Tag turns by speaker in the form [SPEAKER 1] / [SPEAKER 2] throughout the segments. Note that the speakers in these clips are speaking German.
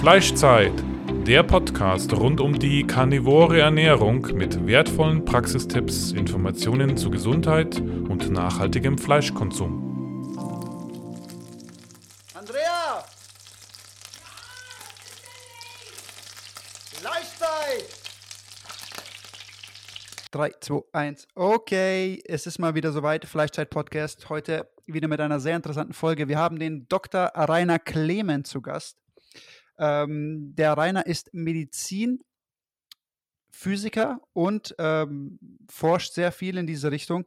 [SPEAKER 1] Fleischzeit, der Podcast rund um die karnivore Ernährung mit wertvollen Praxistipps, Informationen zu Gesundheit und nachhaltigem Fleischkonsum.
[SPEAKER 2] Andrea! Fleischzeit!
[SPEAKER 3] 3, 2, 1. Okay, es ist mal wieder soweit. Fleischzeit-Podcast. Heute wieder mit einer sehr interessanten Folge. Wir haben den Dr. Rainer Clement zu Gast. Ähm, der Rainer ist Medizinphysiker und ähm, forscht sehr viel in diese Richtung.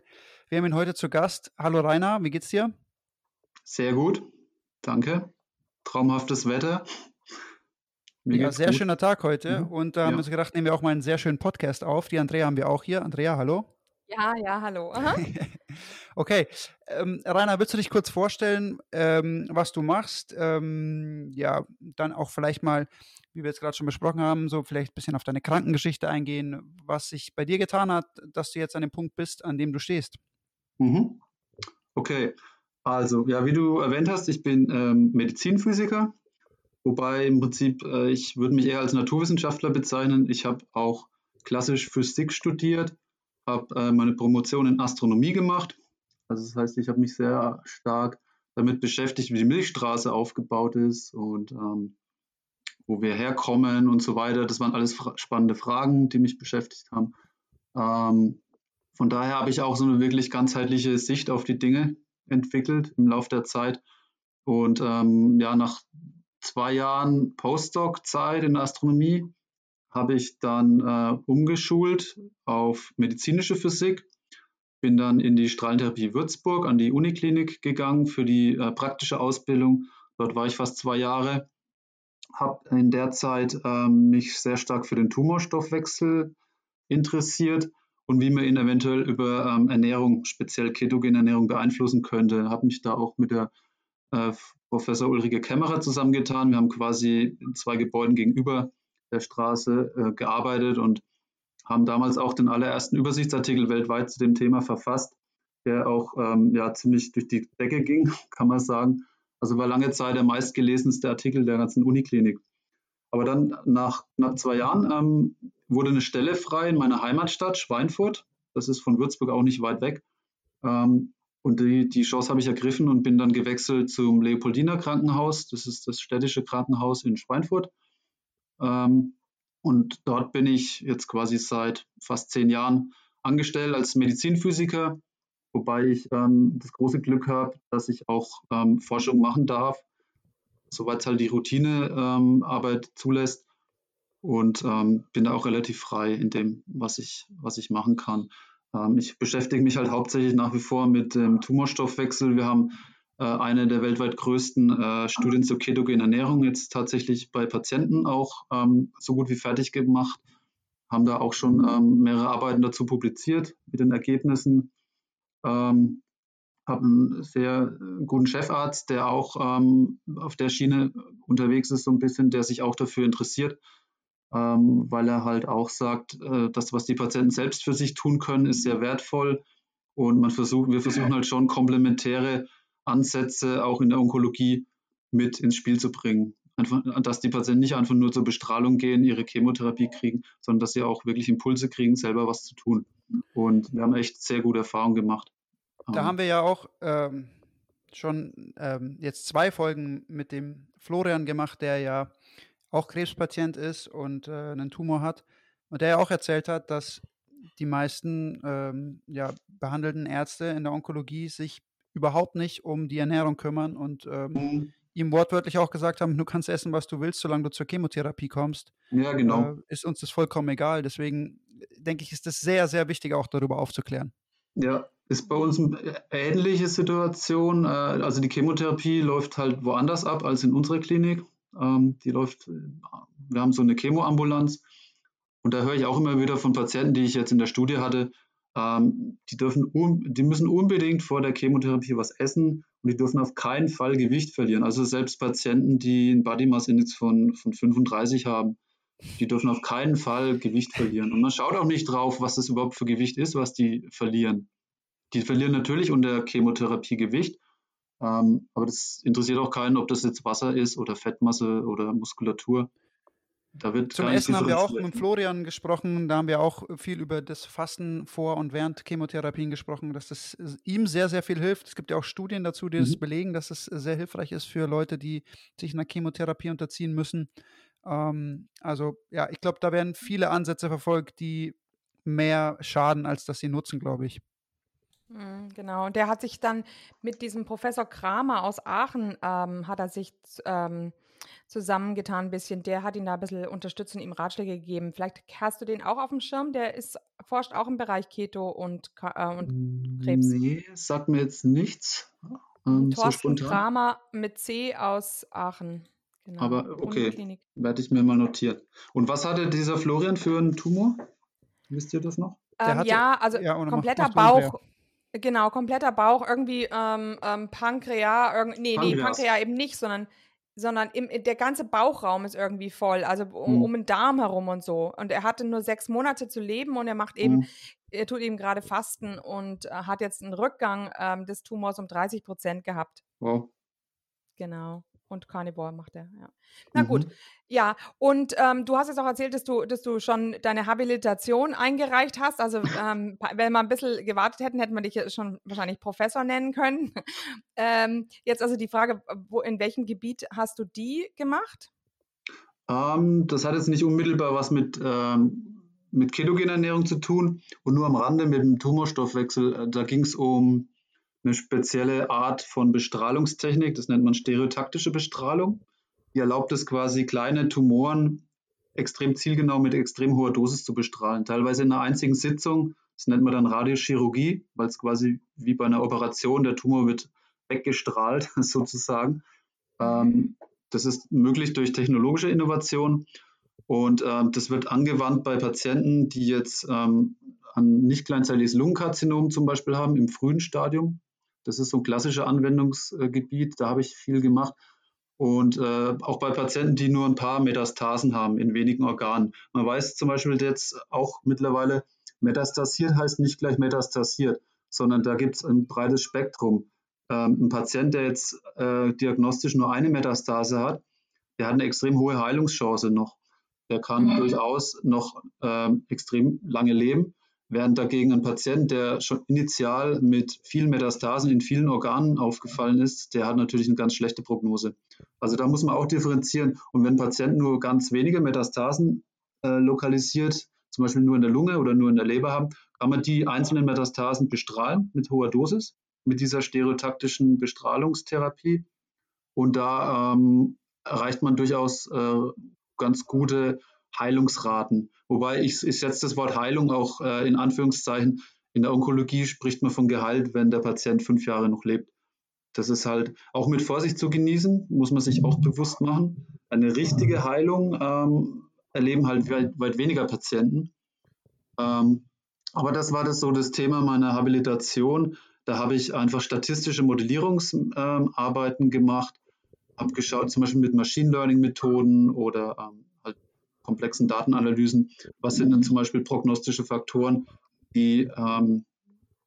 [SPEAKER 3] Wir haben ihn heute zu Gast. Hallo Rainer, wie geht's dir?
[SPEAKER 4] Sehr gut, danke. Traumhaftes Wetter.
[SPEAKER 3] Mir ja, sehr gut. schöner Tag heute. Mhm. Und da haben wir uns gedacht, nehmen wir auch mal einen sehr schönen Podcast auf. Die Andrea haben wir auch hier. Andrea, hallo.
[SPEAKER 5] Ja, ja, hallo.
[SPEAKER 3] okay. Ähm, Rainer, willst du dich kurz vorstellen, ähm, was du machst? Ähm, ja, dann auch vielleicht mal, wie wir jetzt gerade schon besprochen haben, so vielleicht ein bisschen auf deine Krankengeschichte eingehen, was sich bei dir getan hat, dass du jetzt an dem Punkt bist, an dem du stehst.
[SPEAKER 4] Mhm. Okay. Also, ja, wie du erwähnt hast, ich bin ähm, Medizinphysiker, wobei im Prinzip, äh, ich würde mich eher als Naturwissenschaftler bezeichnen. Ich habe auch klassisch Physik studiert habe äh, meine Promotion in Astronomie gemacht. Also das heißt, ich habe mich sehr stark damit beschäftigt, wie die Milchstraße aufgebaut ist und ähm, wo wir herkommen und so weiter. Das waren alles fra spannende Fragen, die mich beschäftigt haben. Ähm, von daher habe ich auch so eine wirklich ganzheitliche Sicht auf die Dinge entwickelt im Laufe der Zeit. Und ähm, ja, nach zwei Jahren Postdoc-Zeit in der Astronomie habe ich dann äh, umgeschult auf medizinische Physik, bin dann in die Strahlentherapie Würzburg an die Uniklinik gegangen für die äh, praktische Ausbildung. Dort war ich fast zwei Jahre, habe in der Zeit äh, mich sehr stark für den Tumorstoffwechsel interessiert und wie man ihn eventuell über ähm, Ernährung, speziell ketogene Ernährung beeinflussen könnte. Habe mich da auch mit der äh, Professor Ulrike Kämmerer zusammengetan. Wir haben quasi zwei Gebäuden gegenüber der Straße äh, gearbeitet und haben damals auch den allerersten Übersichtsartikel weltweit zu dem Thema verfasst, der auch ähm, ja, ziemlich durch die Decke ging, kann man sagen. Also war lange Zeit der meistgelesenste Artikel der ganzen Uniklinik. Aber dann nach knapp zwei Jahren ähm, wurde eine Stelle frei in meiner Heimatstadt Schweinfurt. Das ist von Würzburg auch nicht weit weg. Ähm, und die, die Chance habe ich ergriffen und bin dann gewechselt zum Leopoldiner Krankenhaus. Das ist das städtische Krankenhaus in Schweinfurt ähm, und dort bin ich jetzt quasi seit fast zehn Jahren angestellt als Medizinphysiker, wobei ich ähm, das große Glück habe, dass ich auch ähm, Forschung machen darf, soweit es halt die Routinearbeit ähm, zulässt. Und ähm, bin da auch relativ frei in dem, was ich, was ich machen kann. Ähm, ich beschäftige mich halt hauptsächlich nach wie vor mit dem Tumorstoffwechsel. Wir haben eine der weltweit größten äh, Studien zur ketogenen Ernährung jetzt tatsächlich bei Patienten auch ähm, so gut wie fertig gemacht. Haben da auch schon ähm, mehrere Arbeiten dazu publiziert mit den Ergebnissen. Ähm, habe einen sehr äh, guten Chefarzt, der auch ähm, auf der Schiene unterwegs ist, so ein bisschen, der sich auch dafür interessiert, weil er halt auch sagt, äh, das, was die Patienten selbst für sich tun können, ist sehr wertvoll. Und man versucht, wir versuchen halt schon komplementäre Ansätze auch in der Onkologie mit ins Spiel zu bringen. Einfach, dass die Patienten nicht einfach nur zur Bestrahlung gehen, ihre Chemotherapie kriegen, sondern dass sie auch wirklich Impulse kriegen, selber was zu tun. Und wir haben echt sehr gute Erfahrungen gemacht.
[SPEAKER 3] Da ähm, haben wir ja auch ähm, schon ähm, jetzt zwei Folgen mit dem Florian gemacht, der ja auch Krebspatient ist und äh, einen Tumor hat. Und der ja auch erzählt hat, dass die meisten ähm, ja, behandelten Ärzte in der Onkologie sich überhaupt nicht um die Ernährung kümmern und ähm, mhm. ihm wortwörtlich auch gesagt haben, du kannst essen, was du willst, solange du zur Chemotherapie kommst.
[SPEAKER 4] Ja, genau.
[SPEAKER 3] Äh, ist uns das vollkommen egal. Deswegen denke ich, ist es sehr, sehr wichtig, auch darüber aufzuklären.
[SPEAKER 4] Ja, ist bei uns eine ähnliche Situation. Äh, also die Chemotherapie läuft halt woanders ab als in unserer Klinik. Ähm, die läuft, wir haben so eine Chemoambulanz. Und da höre ich auch immer wieder von Patienten, die ich jetzt in der Studie hatte, ähm, die, dürfen die müssen unbedingt vor der Chemotherapie was essen und die dürfen auf keinen Fall Gewicht verlieren. Also selbst Patienten, die einen Body Mass Index von, von 35 haben, die dürfen auf keinen Fall Gewicht verlieren. Und man schaut auch nicht drauf, was das überhaupt für Gewicht ist, was die verlieren. Die verlieren natürlich unter Chemotherapie Gewicht, Ähm, aber das interessiert auch keinen, ob das jetzt Wasser ist oder Fettmasse oder Muskulatur.
[SPEAKER 3] Da wird Zum Essen haben wir auch mit Florian gesprochen. Da haben wir auch viel über das Fasten vor und während Chemotherapien gesprochen, dass das ihm sehr, sehr viel hilft. Es gibt ja auch Studien dazu, die mhm. das belegen, dass es sehr hilfreich ist für Leute, die sich einer Chemotherapie unterziehen müssen. Ähm, also ja, ich glaube, da werden viele Ansätze verfolgt, die mehr schaden, als dass sie nutzen, glaube ich.
[SPEAKER 5] Mhm, genau, und der hat sich dann mit diesem Professor Kramer aus Aachen, ähm, hat er sich ähm, zusammengetan ein bisschen. Der hat ihn da ein bisschen unterstützt und ihm Ratschläge gegeben. Vielleicht hast du den auch auf dem Schirm. Der ist, forscht auch im Bereich Keto und, äh, und Krebs.
[SPEAKER 4] Nee, sagt mir jetzt nichts.
[SPEAKER 5] Ähm, Thorsten so Kramer mit C aus Aachen.
[SPEAKER 4] Genau. Aber okay, werde ich mir mal notieren. Und was hatte dieser Florian für einen Tumor? Wisst ihr das noch?
[SPEAKER 5] Ähm, hatte, ja, also ja, kompletter Bauch. Genau, kompletter Bauch, irgendwie ähm, ähm, Pankreas, irg nee, Pankreas. nee, Pankreas eben nicht, sondern sondern im, der ganze Bauchraum ist irgendwie voll, also um, mhm. um, den Darm herum und so. Und er hatte nur sechs Monate zu leben und er macht eben, mhm. er tut eben gerade Fasten und äh, hat jetzt einen Rückgang ähm, des Tumors um 30 Prozent gehabt. Wow. Genau und Carnivore macht er, ja. Na mhm. gut, ja. Und ähm, du hast jetzt auch erzählt, dass du, dass du schon deine Habilitation eingereicht hast. Also ähm, wenn wir ein bisschen gewartet hätten, hätten wir dich schon wahrscheinlich Professor nennen können. ähm, jetzt also die Frage, wo, in welchem Gebiet hast du die gemacht?
[SPEAKER 4] Ähm, das hat jetzt nicht unmittelbar was mit ähm, mit ketogener Ernährung zu tun und nur am Rande mit dem Tumorstoffwechsel. Äh, da ging es um eine spezielle Art von Bestrahlungstechnik, das nennt man stereotaktische Bestrahlung. Die erlaubt es quasi, kleine Tumoren extrem zielgenau mit extrem hoher Dosis zu bestrahlen. Teilweise in einer einzigen Sitzung. Das nennt man dann Radiochirurgie, weil es quasi wie bei einer Operation, der Tumor wird weggestrahlt sozusagen. Ähm, das ist möglich durch technologische Innovation und ähm, das wird angewandt bei Patienten, die jetzt ähm, ein nicht kleinzelliges Lungenkarzinom zum Beispiel haben im frühen Stadium. Das ist so ein klassisches Anwendungsgebiet, da habe ich viel gemacht. Und äh, auch bei Patienten, die nur ein paar Metastasen haben in wenigen Organen. Man weiß zum Beispiel jetzt auch mittlerweile, metastasiert heißt nicht gleich metastasiert, sondern da gibt es ein breites Spektrum. Ähm, ein Patient, der jetzt äh, diagnostisch nur eine Metastase hat, der hat eine extrem hohe Heilungschance noch. Der kann mhm. durchaus noch äh, extrem lange leben. Während dagegen ein Patient, der schon initial mit vielen Metastasen in vielen Organen aufgefallen ist, der hat natürlich eine ganz schlechte Prognose. Also da muss man auch differenzieren. Und wenn ein Patient nur ganz wenige Metastasen äh, lokalisiert, zum Beispiel nur in der Lunge oder nur in der Leber haben, kann man die einzelnen Metastasen bestrahlen mit hoher Dosis, mit dieser stereotaktischen Bestrahlungstherapie. Und da ähm, erreicht man durchaus äh, ganz gute Heilungsraten. Wobei ich, ich setze das Wort Heilung auch äh, in Anführungszeichen. In der Onkologie spricht man von Gehalt, wenn der Patient fünf Jahre noch lebt. Das ist halt auch mit Vorsicht zu genießen, muss man sich auch bewusst machen. Eine richtige Heilung ähm, erleben halt weit, weit weniger Patienten. Ähm, aber das war das so das Thema meiner Habilitation. Da habe ich einfach statistische Modellierungsarbeiten ähm, gemacht, habe geschaut, zum Beispiel mit Machine Learning Methoden oder ähm, komplexen Datenanalysen, was sind denn zum Beispiel prognostische Faktoren, die, ähm,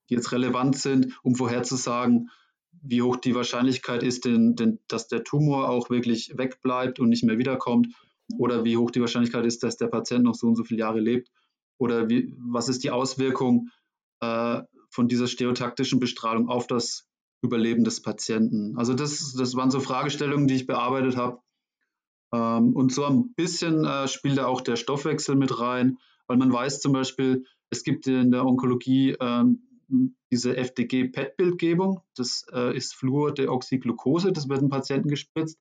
[SPEAKER 4] die jetzt relevant sind, um vorherzusagen, wie hoch die Wahrscheinlichkeit ist, denn, denn, dass der Tumor auch wirklich wegbleibt und nicht mehr wiederkommt? Oder wie hoch die Wahrscheinlichkeit ist, dass der Patient noch so und so viele Jahre lebt? Oder wie, was ist die Auswirkung äh, von dieser stereotaktischen Bestrahlung auf das Überleben des Patienten. Also das, das waren so Fragestellungen, die ich bearbeitet habe und so ein bisschen äh, spielt da auch der Stoffwechsel mit rein, weil man weiß zum Beispiel, es gibt in der Onkologie ähm, diese FDG-PET-Bildgebung. Das äh, ist Fluordeoxyglucose, das wird dem Patienten gespritzt.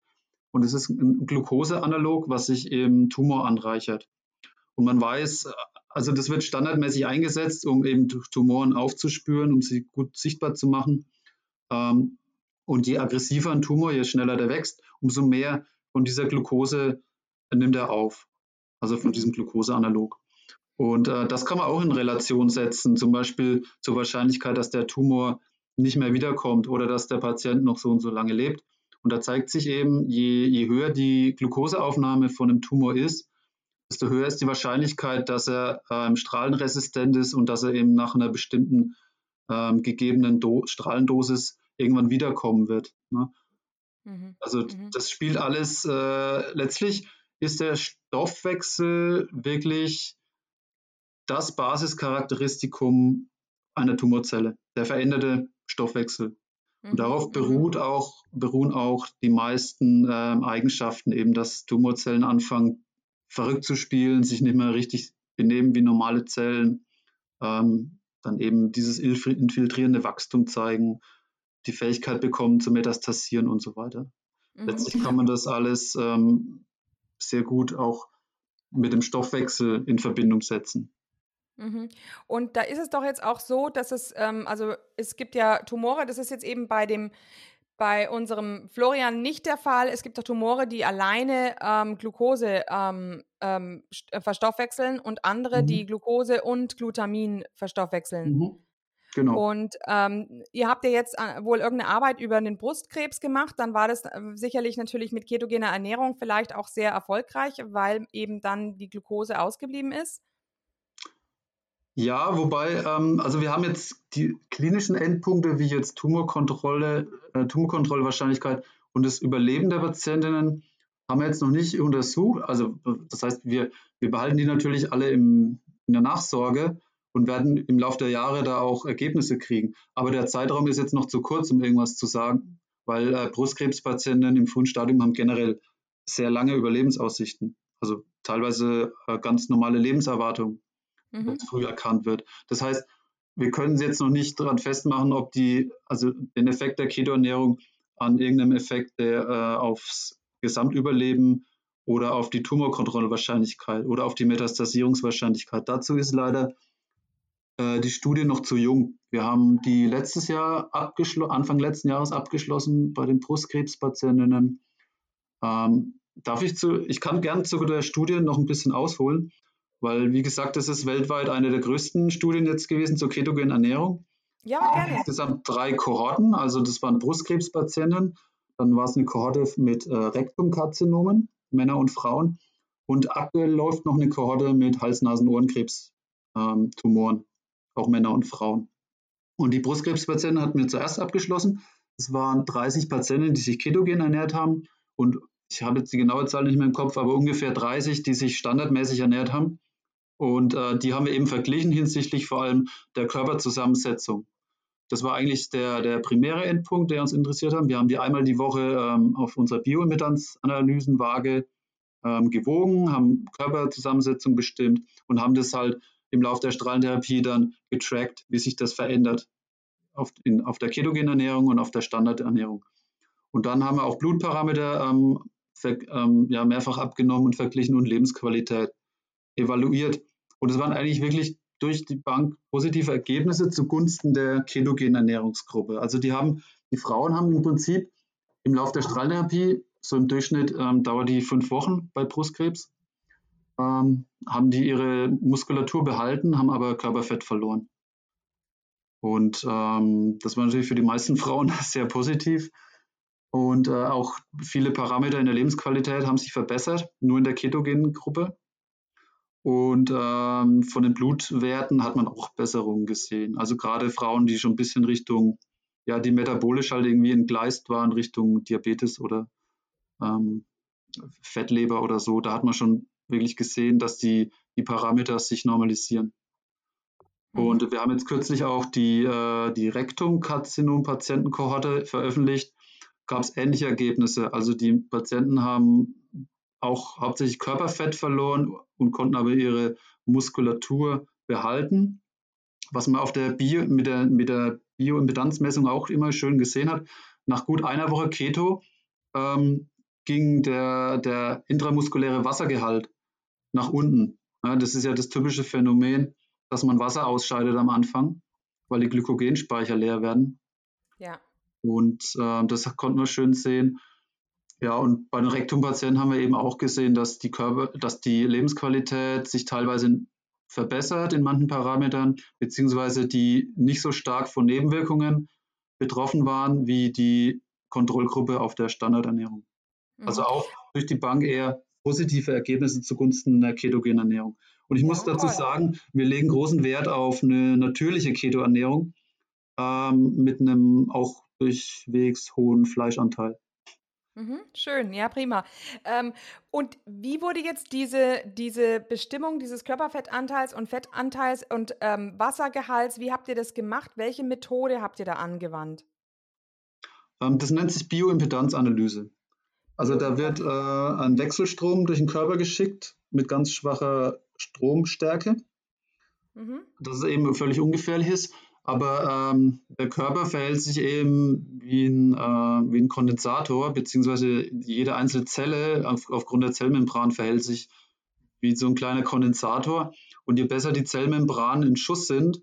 [SPEAKER 4] Und es ist ein Glukoseanalog, was sich im Tumor anreichert. Und man weiß, also das wird standardmäßig eingesetzt, um eben Tumoren aufzuspüren, um sie gut sichtbar zu machen. Ähm, und je aggressiver ein Tumor, je schneller der wächst, umso mehr von dieser Glucose nimmt er auf, also von diesem Glukoseanalog. Und äh, das kann man auch in Relation setzen, zum Beispiel zur Wahrscheinlichkeit, dass der Tumor nicht mehr wiederkommt oder dass der Patient noch so und so lange lebt. Und da zeigt sich eben, je, je höher die Glukoseaufnahme von einem Tumor ist, desto höher ist die Wahrscheinlichkeit, dass er ähm, strahlenresistent ist und dass er eben nach einer bestimmten ähm, gegebenen Do Strahlendosis irgendwann wiederkommen wird. Ne? Mhm. Also mhm. das spielt alles, äh, letztlich ist der Stoffwechsel wirklich das Basischarakteristikum einer Tumorzelle, der veränderte Stoffwechsel. Und mhm. darauf mhm. beruht auch, beruhen auch die meisten ähm, Eigenschaften, eben dass Tumorzellen anfangen, verrückt zu spielen, sich nicht mehr richtig benehmen wie normale Zellen, ähm, dann eben dieses infiltrierende Wachstum zeigen, die Fähigkeit bekommen zu metastasieren und so weiter. Mhm. Letztlich kann man das alles ähm, sehr gut auch mit dem Stoffwechsel in Verbindung setzen.
[SPEAKER 5] Mhm. Und da ist es doch jetzt auch so, dass es, ähm, also es gibt ja Tumore, das ist jetzt eben bei dem, bei unserem Florian nicht der Fall. Es gibt doch Tumore, die alleine ähm, Glucose ähm, ähm, äh, verstoffwechseln und andere, mhm. die Glucose und Glutamin verstoffwechseln. Mhm. Genau. Und ähm, ihr habt ja jetzt äh, wohl irgendeine Arbeit über den Brustkrebs gemacht. Dann war das äh, sicherlich natürlich mit ketogener Ernährung vielleicht auch sehr erfolgreich, weil eben dann die Glucose ausgeblieben ist.
[SPEAKER 4] Ja, wobei, ähm, also wir haben jetzt die klinischen Endpunkte wie jetzt Tumorkontrolle, äh, Tumorkontrollwahrscheinlichkeit und das Überleben der Patientinnen haben wir jetzt noch nicht untersucht. Also das heißt, wir, wir behalten die natürlich alle im, in der Nachsorge und werden im Laufe der Jahre da auch Ergebnisse kriegen. Aber der Zeitraum ist jetzt noch zu kurz, um irgendwas zu sagen, weil äh, Brustkrebspatienten im frühen Stadium haben generell sehr lange Überlebensaussichten. Also teilweise äh, ganz normale Lebenserwartung mhm. wenn es früh erkannt wird. Das heißt, wir können jetzt noch nicht daran festmachen, ob die, also den Effekt der Ketoernährung an irgendeinem Effekt der, äh, aufs Gesamtüberleben oder auf die Tumorkontrollwahrscheinlichkeit oder auf die Metastasierungswahrscheinlichkeit. Dazu ist leider äh, die Studie noch zu jung. Wir haben die letztes Jahr Anfang letzten Jahres abgeschlossen bei den Brustkrebspatientinnen. Ähm, darf ich zu, ich kann gern zu der Studie noch ein bisschen ausholen. Weil, wie gesagt, das ist weltweit eine der größten Studien jetzt gewesen zur ketogenen Ernährung.
[SPEAKER 5] Ja, gerne.
[SPEAKER 4] Insgesamt drei Kohorten, also das waren Brustkrebspatienten, dann war es eine Kohorte mit äh, Rektumkarzinomen, Männer und Frauen. Und aktuell läuft noch eine Kohorte mit Hals-Nasen-Ohrenkrebs-Tumoren, ähm, auch Männer und Frauen. Und die Brustkrebspatienten hatten wir zuerst abgeschlossen. Es waren 30 Patienten, die sich ketogen ernährt haben und ich habe jetzt die genaue Zahl nicht mehr im Kopf, aber ungefähr 30, die sich standardmäßig ernährt haben. Und äh, die haben wir eben verglichen hinsichtlich vor allem der Körperzusammensetzung. Das war eigentlich der, der primäre Endpunkt, der uns interessiert hat. Wir haben die einmal die Woche ähm, auf unserer Bioimpedanzanalysenwaage ähm, gewogen, haben Körperzusammensetzung bestimmt und haben das halt im Laufe der Strahlentherapie dann getrackt, wie sich das verändert auf, in, auf der Ketogenernährung und auf der Standardernährung. Und dann haben wir auch Blutparameter ähm, ver, ähm, ja, mehrfach abgenommen und verglichen und Lebensqualität evaluiert. Und es waren eigentlich wirklich durch die Bank positive Ergebnisse zugunsten der ketogenen Ernährungsgruppe. Also die haben, die Frauen haben im Prinzip im Laufe der Strahlentherapie, so im Durchschnitt ähm, dauert die fünf Wochen bei Brustkrebs, ähm, haben die ihre Muskulatur behalten, haben aber Körperfett verloren. Und ähm, das war natürlich für die meisten Frauen sehr positiv. Und äh, auch viele Parameter in der Lebensqualität haben sich verbessert, nur in der ketogenen Gruppe. Und ähm, von den Blutwerten hat man auch Besserungen gesehen. Also gerade Frauen, die schon ein bisschen Richtung, ja, die metabolisch halt irgendwie entgleist waren, Richtung Diabetes oder ähm, Fettleber oder so, da hat man schon wirklich gesehen, dass die, die Parameter sich normalisieren. Mhm. Und wir haben jetzt kürzlich auch die, äh, die Rektumkarzinom-Patientenkohorte veröffentlicht. Gab es ähnliche Ergebnisse. Also die Patienten haben auch hauptsächlich Körperfett verloren und konnten aber ihre Muskulatur behalten. Was man auf der Bio, mit der, mit der Bioimpedanzmessung auch immer schön gesehen hat, nach gut einer Woche Keto ähm, ging der, der intramuskuläre Wassergehalt nach unten. Ja, das ist ja das typische Phänomen, dass man Wasser ausscheidet am Anfang, weil die Glykogenspeicher leer werden.
[SPEAKER 5] Ja.
[SPEAKER 4] Und äh, das konnten wir schön sehen. Ja, und bei den Rektumpatienten haben wir eben auch gesehen, dass die Körper, dass die Lebensqualität sich teilweise verbessert in manchen Parametern, beziehungsweise die nicht so stark von Nebenwirkungen betroffen waren wie die Kontrollgruppe auf der Standardernährung. Mhm. Also auch durch die Bank eher positive Ergebnisse zugunsten einer ketogenen Ernährung. Und ich muss dazu sagen, wir legen großen Wert auf eine natürliche Ketoernährung ähm, mit einem auch durchwegs hohen Fleischanteil.
[SPEAKER 5] Mhm, schön, ja, prima. Ähm, und wie wurde jetzt diese, diese Bestimmung dieses Körperfettanteils und Fettanteils und ähm, Wassergehalts, wie habt ihr das gemacht? Welche Methode habt ihr da angewandt?
[SPEAKER 4] Ähm, das nennt sich Bioimpedanzanalyse. Also da wird äh, ein Wechselstrom durch den Körper geschickt mit ganz schwacher Stromstärke, mhm. dass es eben völlig ungefährlich ist. Aber ähm, der Körper verhält sich eben wie ein, äh, wie ein Kondensator, beziehungsweise jede einzelne Zelle auf, aufgrund der Zellmembran verhält sich wie so ein kleiner Kondensator. Und je besser die Zellmembranen in Schuss sind,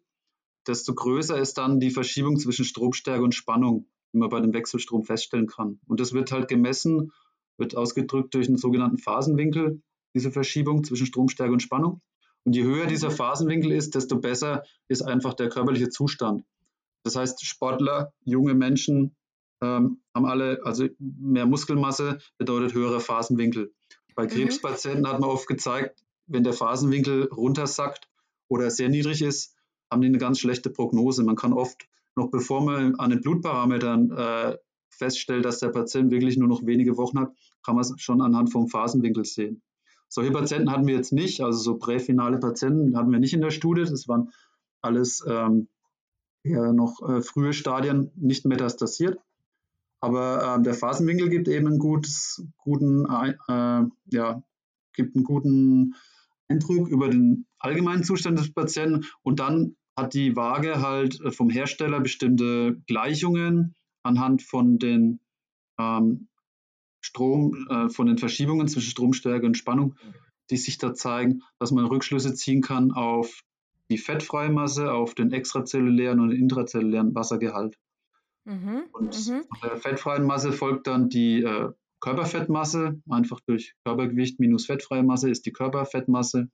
[SPEAKER 4] desto größer ist dann die Verschiebung zwischen Stromstärke und Spannung, wie man bei dem Wechselstrom feststellen kann. Und das wird halt gemessen, wird ausgedrückt durch einen sogenannten Phasenwinkel, diese Verschiebung zwischen Stromstärke und Spannung. Und je höher dieser Phasenwinkel ist, desto besser ist einfach der körperliche Zustand. Das heißt, Sportler, junge Menschen ähm, haben alle, also mehr Muskelmasse bedeutet höherer Phasenwinkel. Bei mhm. Krebspatienten hat man oft gezeigt, wenn der Phasenwinkel runtersackt oder sehr niedrig ist, haben die eine ganz schlechte Prognose. Man kann oft, noch bevor man an den Blutparametern äh, feststellt, dass der Patient wirklich nur noch wenige Wochen hat, kann man es schon anhand vom Phasenwinkel sehen. Solche Patienten hatten wir jetzt nicht, also so präfinale Patienten hatten wir nicht in der Studie. Das waren alles ähm, eher noch äh, frühe Stadien, nicht metastasiert. Aber äh, der Phasenwinkel gibt eben einen gutes, guten, äh, ja, gibt einen guten Eindruck über den allgemeinen Zustand des Patienten. Und dann hat die Waage halt vom Hersteller bestimmte Gleichungen anhand von den ähm, Strom, äh, von den Verschiebungen zwischen Stromstärke und Spannung, die sich da zeigen, dass man Rückschlüsse ziehen kann auf die fettfreie Masse, auf den extrazellulären und intrazellulären Wassergehalt. Mhm, und mhm. der fettfreien Masse folgt dann die äh, Körperfettmasse, einfach durch Körpergewicht minus fettfreie Masse ist die Körperfettmasse.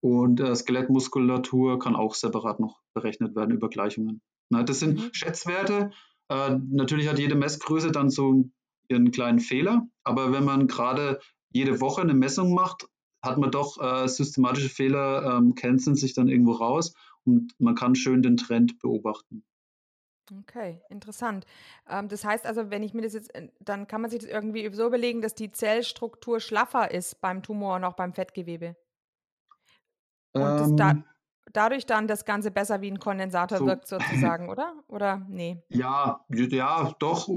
[SPEAKER 4] Und äh, Skelettmuskulatur kann auch separat noch berechnet werden über Gleichungen. Na, das sind mhm. Schätzwerte. Äh, natürlich hat jede Messgröße dann so ihren kleinen Fehler. Aber wenn man gerade jede Woche eine Messung macht, hat man doch äh, systematische Fehler, ähm, canceln sich dann irgendwo raus und man kann schön den Trend beobachten.
[SPEAKER 5] Okay, interessant. Ähm, das heißt also, wenn ich mir das jetzt, äh, dann kann man sich das irgendwie so überlegen, dass die Zellstruktur schlaffer ist beim Tumor und auch beim Fettgewebe. Und ähm, da, dadurch dann das Ganze besser wie ein Kondensator so. wirkt sozusagen, oder? Oder nee?
[SPEAKER 4] Ja, ja, doch,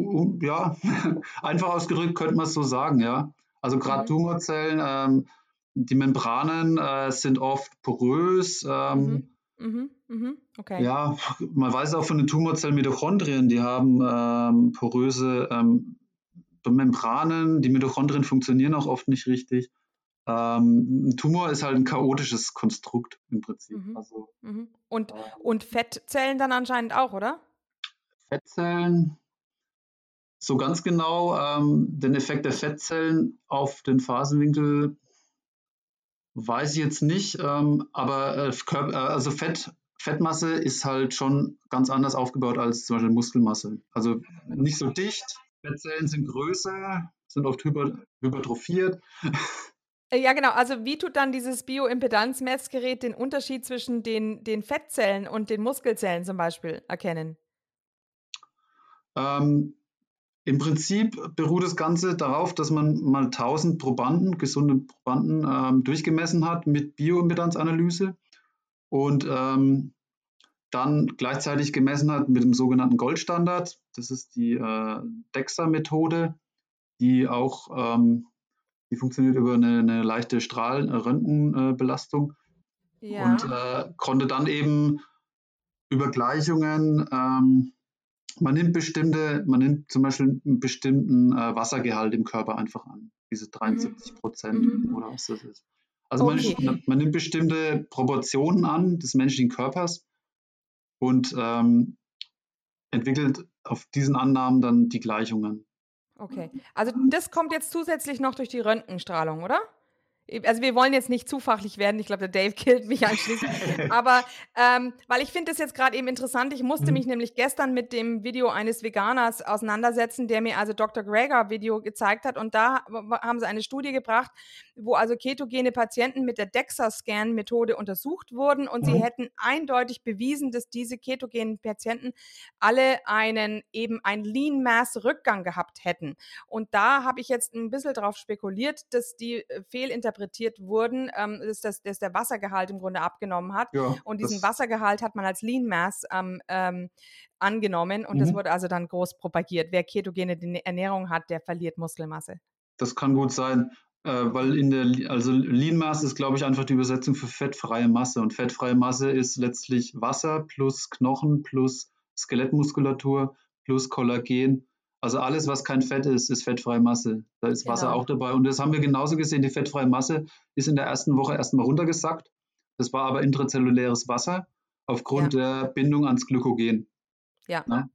[SPEAKER 4] ja. Einfach ausgedrückt könnte man es so sagen, ja. Also gerade mhm. Tumorzellen, ähm, die Membranen äh, sind oft porös. Ähm, mhm. Mhm. Mhm. Okay. Ja, man weiß auch von den Tumorzellen Mitochondrien, die haben ähm, poröse ähm, Membranen. Die Mitochondrien funktionieren auch oft nicht richtig. Ähm, ein Tumor ist halt ein chaotisches Konstrukt im Prinzip.
[SPEAKER 5] Mhm. Also, mhm. Und, äh, und Fettzellen dann anscheinend auch, oder?
[SPEAKER 4] Fettzellen, so ganz genau ähm, den Effekt der Fettzellen auf den Phasenwinkel weiß ich jetzt nicht, ähm, aber äh, Körper, äh, also Fett, Fettmasse ist halt schon ganz anders aufgebaut als zum Beispiel Muskelmasse. Also nicht so dicht, Fettzellen sind größer, sind oft hyper, hypertrophiert.
[SPEAKER 5] Äh, ja, genau. Also wie tut dann dieses Bioimpedanzmessgerät den Unterschied zwischen den, den Fettzellen und den Muskelzellen zum Beispiel erkennen?
[SPEAKER 4] Ähm, Im Prinzip beruht das Ganze darauf, dass man mal 1000 Probanden, gesunde Probanden, ähm, durchgemessen hat mit Bioimpedanzanalyse und ähm, dann gleichzeitig gemessen hat mit dem sogenannten Goldstandard. Das ist die äh, DEXA-Methode, die auch ähm, die funktioniert über eine, eine leichte Strahlen-Röntgenbelastung ja. und äh, konnte dann eben über Gleichungen, ähm, man nimmt bestimmte, man nimmt zum Beispiel einen bestimmten äh, Wassergehalt im Körper einfach an, diese 73 Prozent mhm. oder was das ist. Also okay. man, man, nimmt bestimmte Proportionen an des menschlichen Körpers und ähm, entwickelt auf diesen Annahmen dann die Gleichungen.
[SPEAKER 5] Okay. Also das kommt jetzt zusätzlich noch durch die Röntgenstrahlung, oder? Also wir wollen jetzt nicht zufachlich werden, ich glaube, der Dave killt mich anschließend. Aber ähm, weil ich finde das jetzt gerade eben interessant, ich musste mhm. mich nämlich gestern mit dem Video eines Veganers auseinandersetzen, der mir also Dr. Greger Video gezeigt hat und da haben sie eine Studie gebracht, wo also ketogene Patienten mit der DEXA-Scan-Methode untersucht wurden und mhm. sie hätten eindeutig bewiesen, dass diese ketogenen Patienten alle einen eben einen Lean Mass Rückgang gehabt hätten. Und da habe ich jetzt ein bisschen drauf spekuliert, dass die äh, Fehlinterpretationen interpretiert wurden, ähm, dass, das, dass der Wassergehalt im Grunde abgenommen hat. Ja, und diesen Wassergehalt hat man als Lean Mass ähm, ähm, angenommen und mhm. das wurde also dann groß propagiert. Wer ketogene Ernährung hat, der verliert Muskelmasse.
[SPEAKER 4] Das kann gut sein. Äh, weil in der, also Lean Mass ist, glaube ich, einfach die Übersetzung für fettfreie Masse. Und fettfreie Masse ist letztlich Wasser plus Knochen plus Skelettmuskulatur plus Kollagen also alles, was kein Fett ist, ist fettfreie Masse. Da ist Wasser genau. auch dabei. Und das haben wir genauso gesehen. Die fettfreie Masse ist in der ersten Woche erstmal runtergesackt. Das war aber intrazelluläres Wasser aufgrund ja. der Bindung ans Glykogen.
[SPEAKER 5] Ja. Na?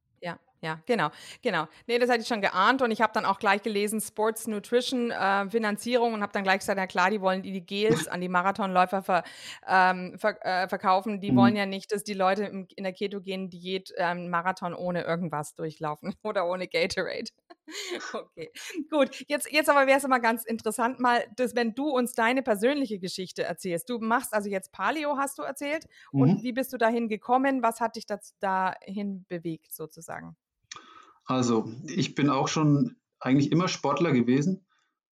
[SPEAKER 5] Ja, genau, genau. Nee, das hatte ich schon geahnt und ich habe dann auch gleich gelesen, Sports Nutrition äh, Finanzierung und habe dann gleich gesagt, na klar, die wollen die Gels an die Marathonläufer ver, ähm, ver, äh, verkaufen. Die mhm. wollen ja nicht, dass die Leute im, in der ketogenen Diät ähm, Marathon ohne irgendwas durchlaufen oder ohne Gatorade. okay, gut. Jetzt, jetzt aber wäre es immer ganz interessant mal, dass wenn du uns deine persönliche Geschichte erzählst. Du machst also jetzt Paleo, hast du erzählt. Mhm. Und wie bist du dahin gekommen? Was hat dich dazu, dahin bewegt sozusagen?
[SPEAKER 4] Also, ich bin auch schon eigentlich immer Sportler gewesen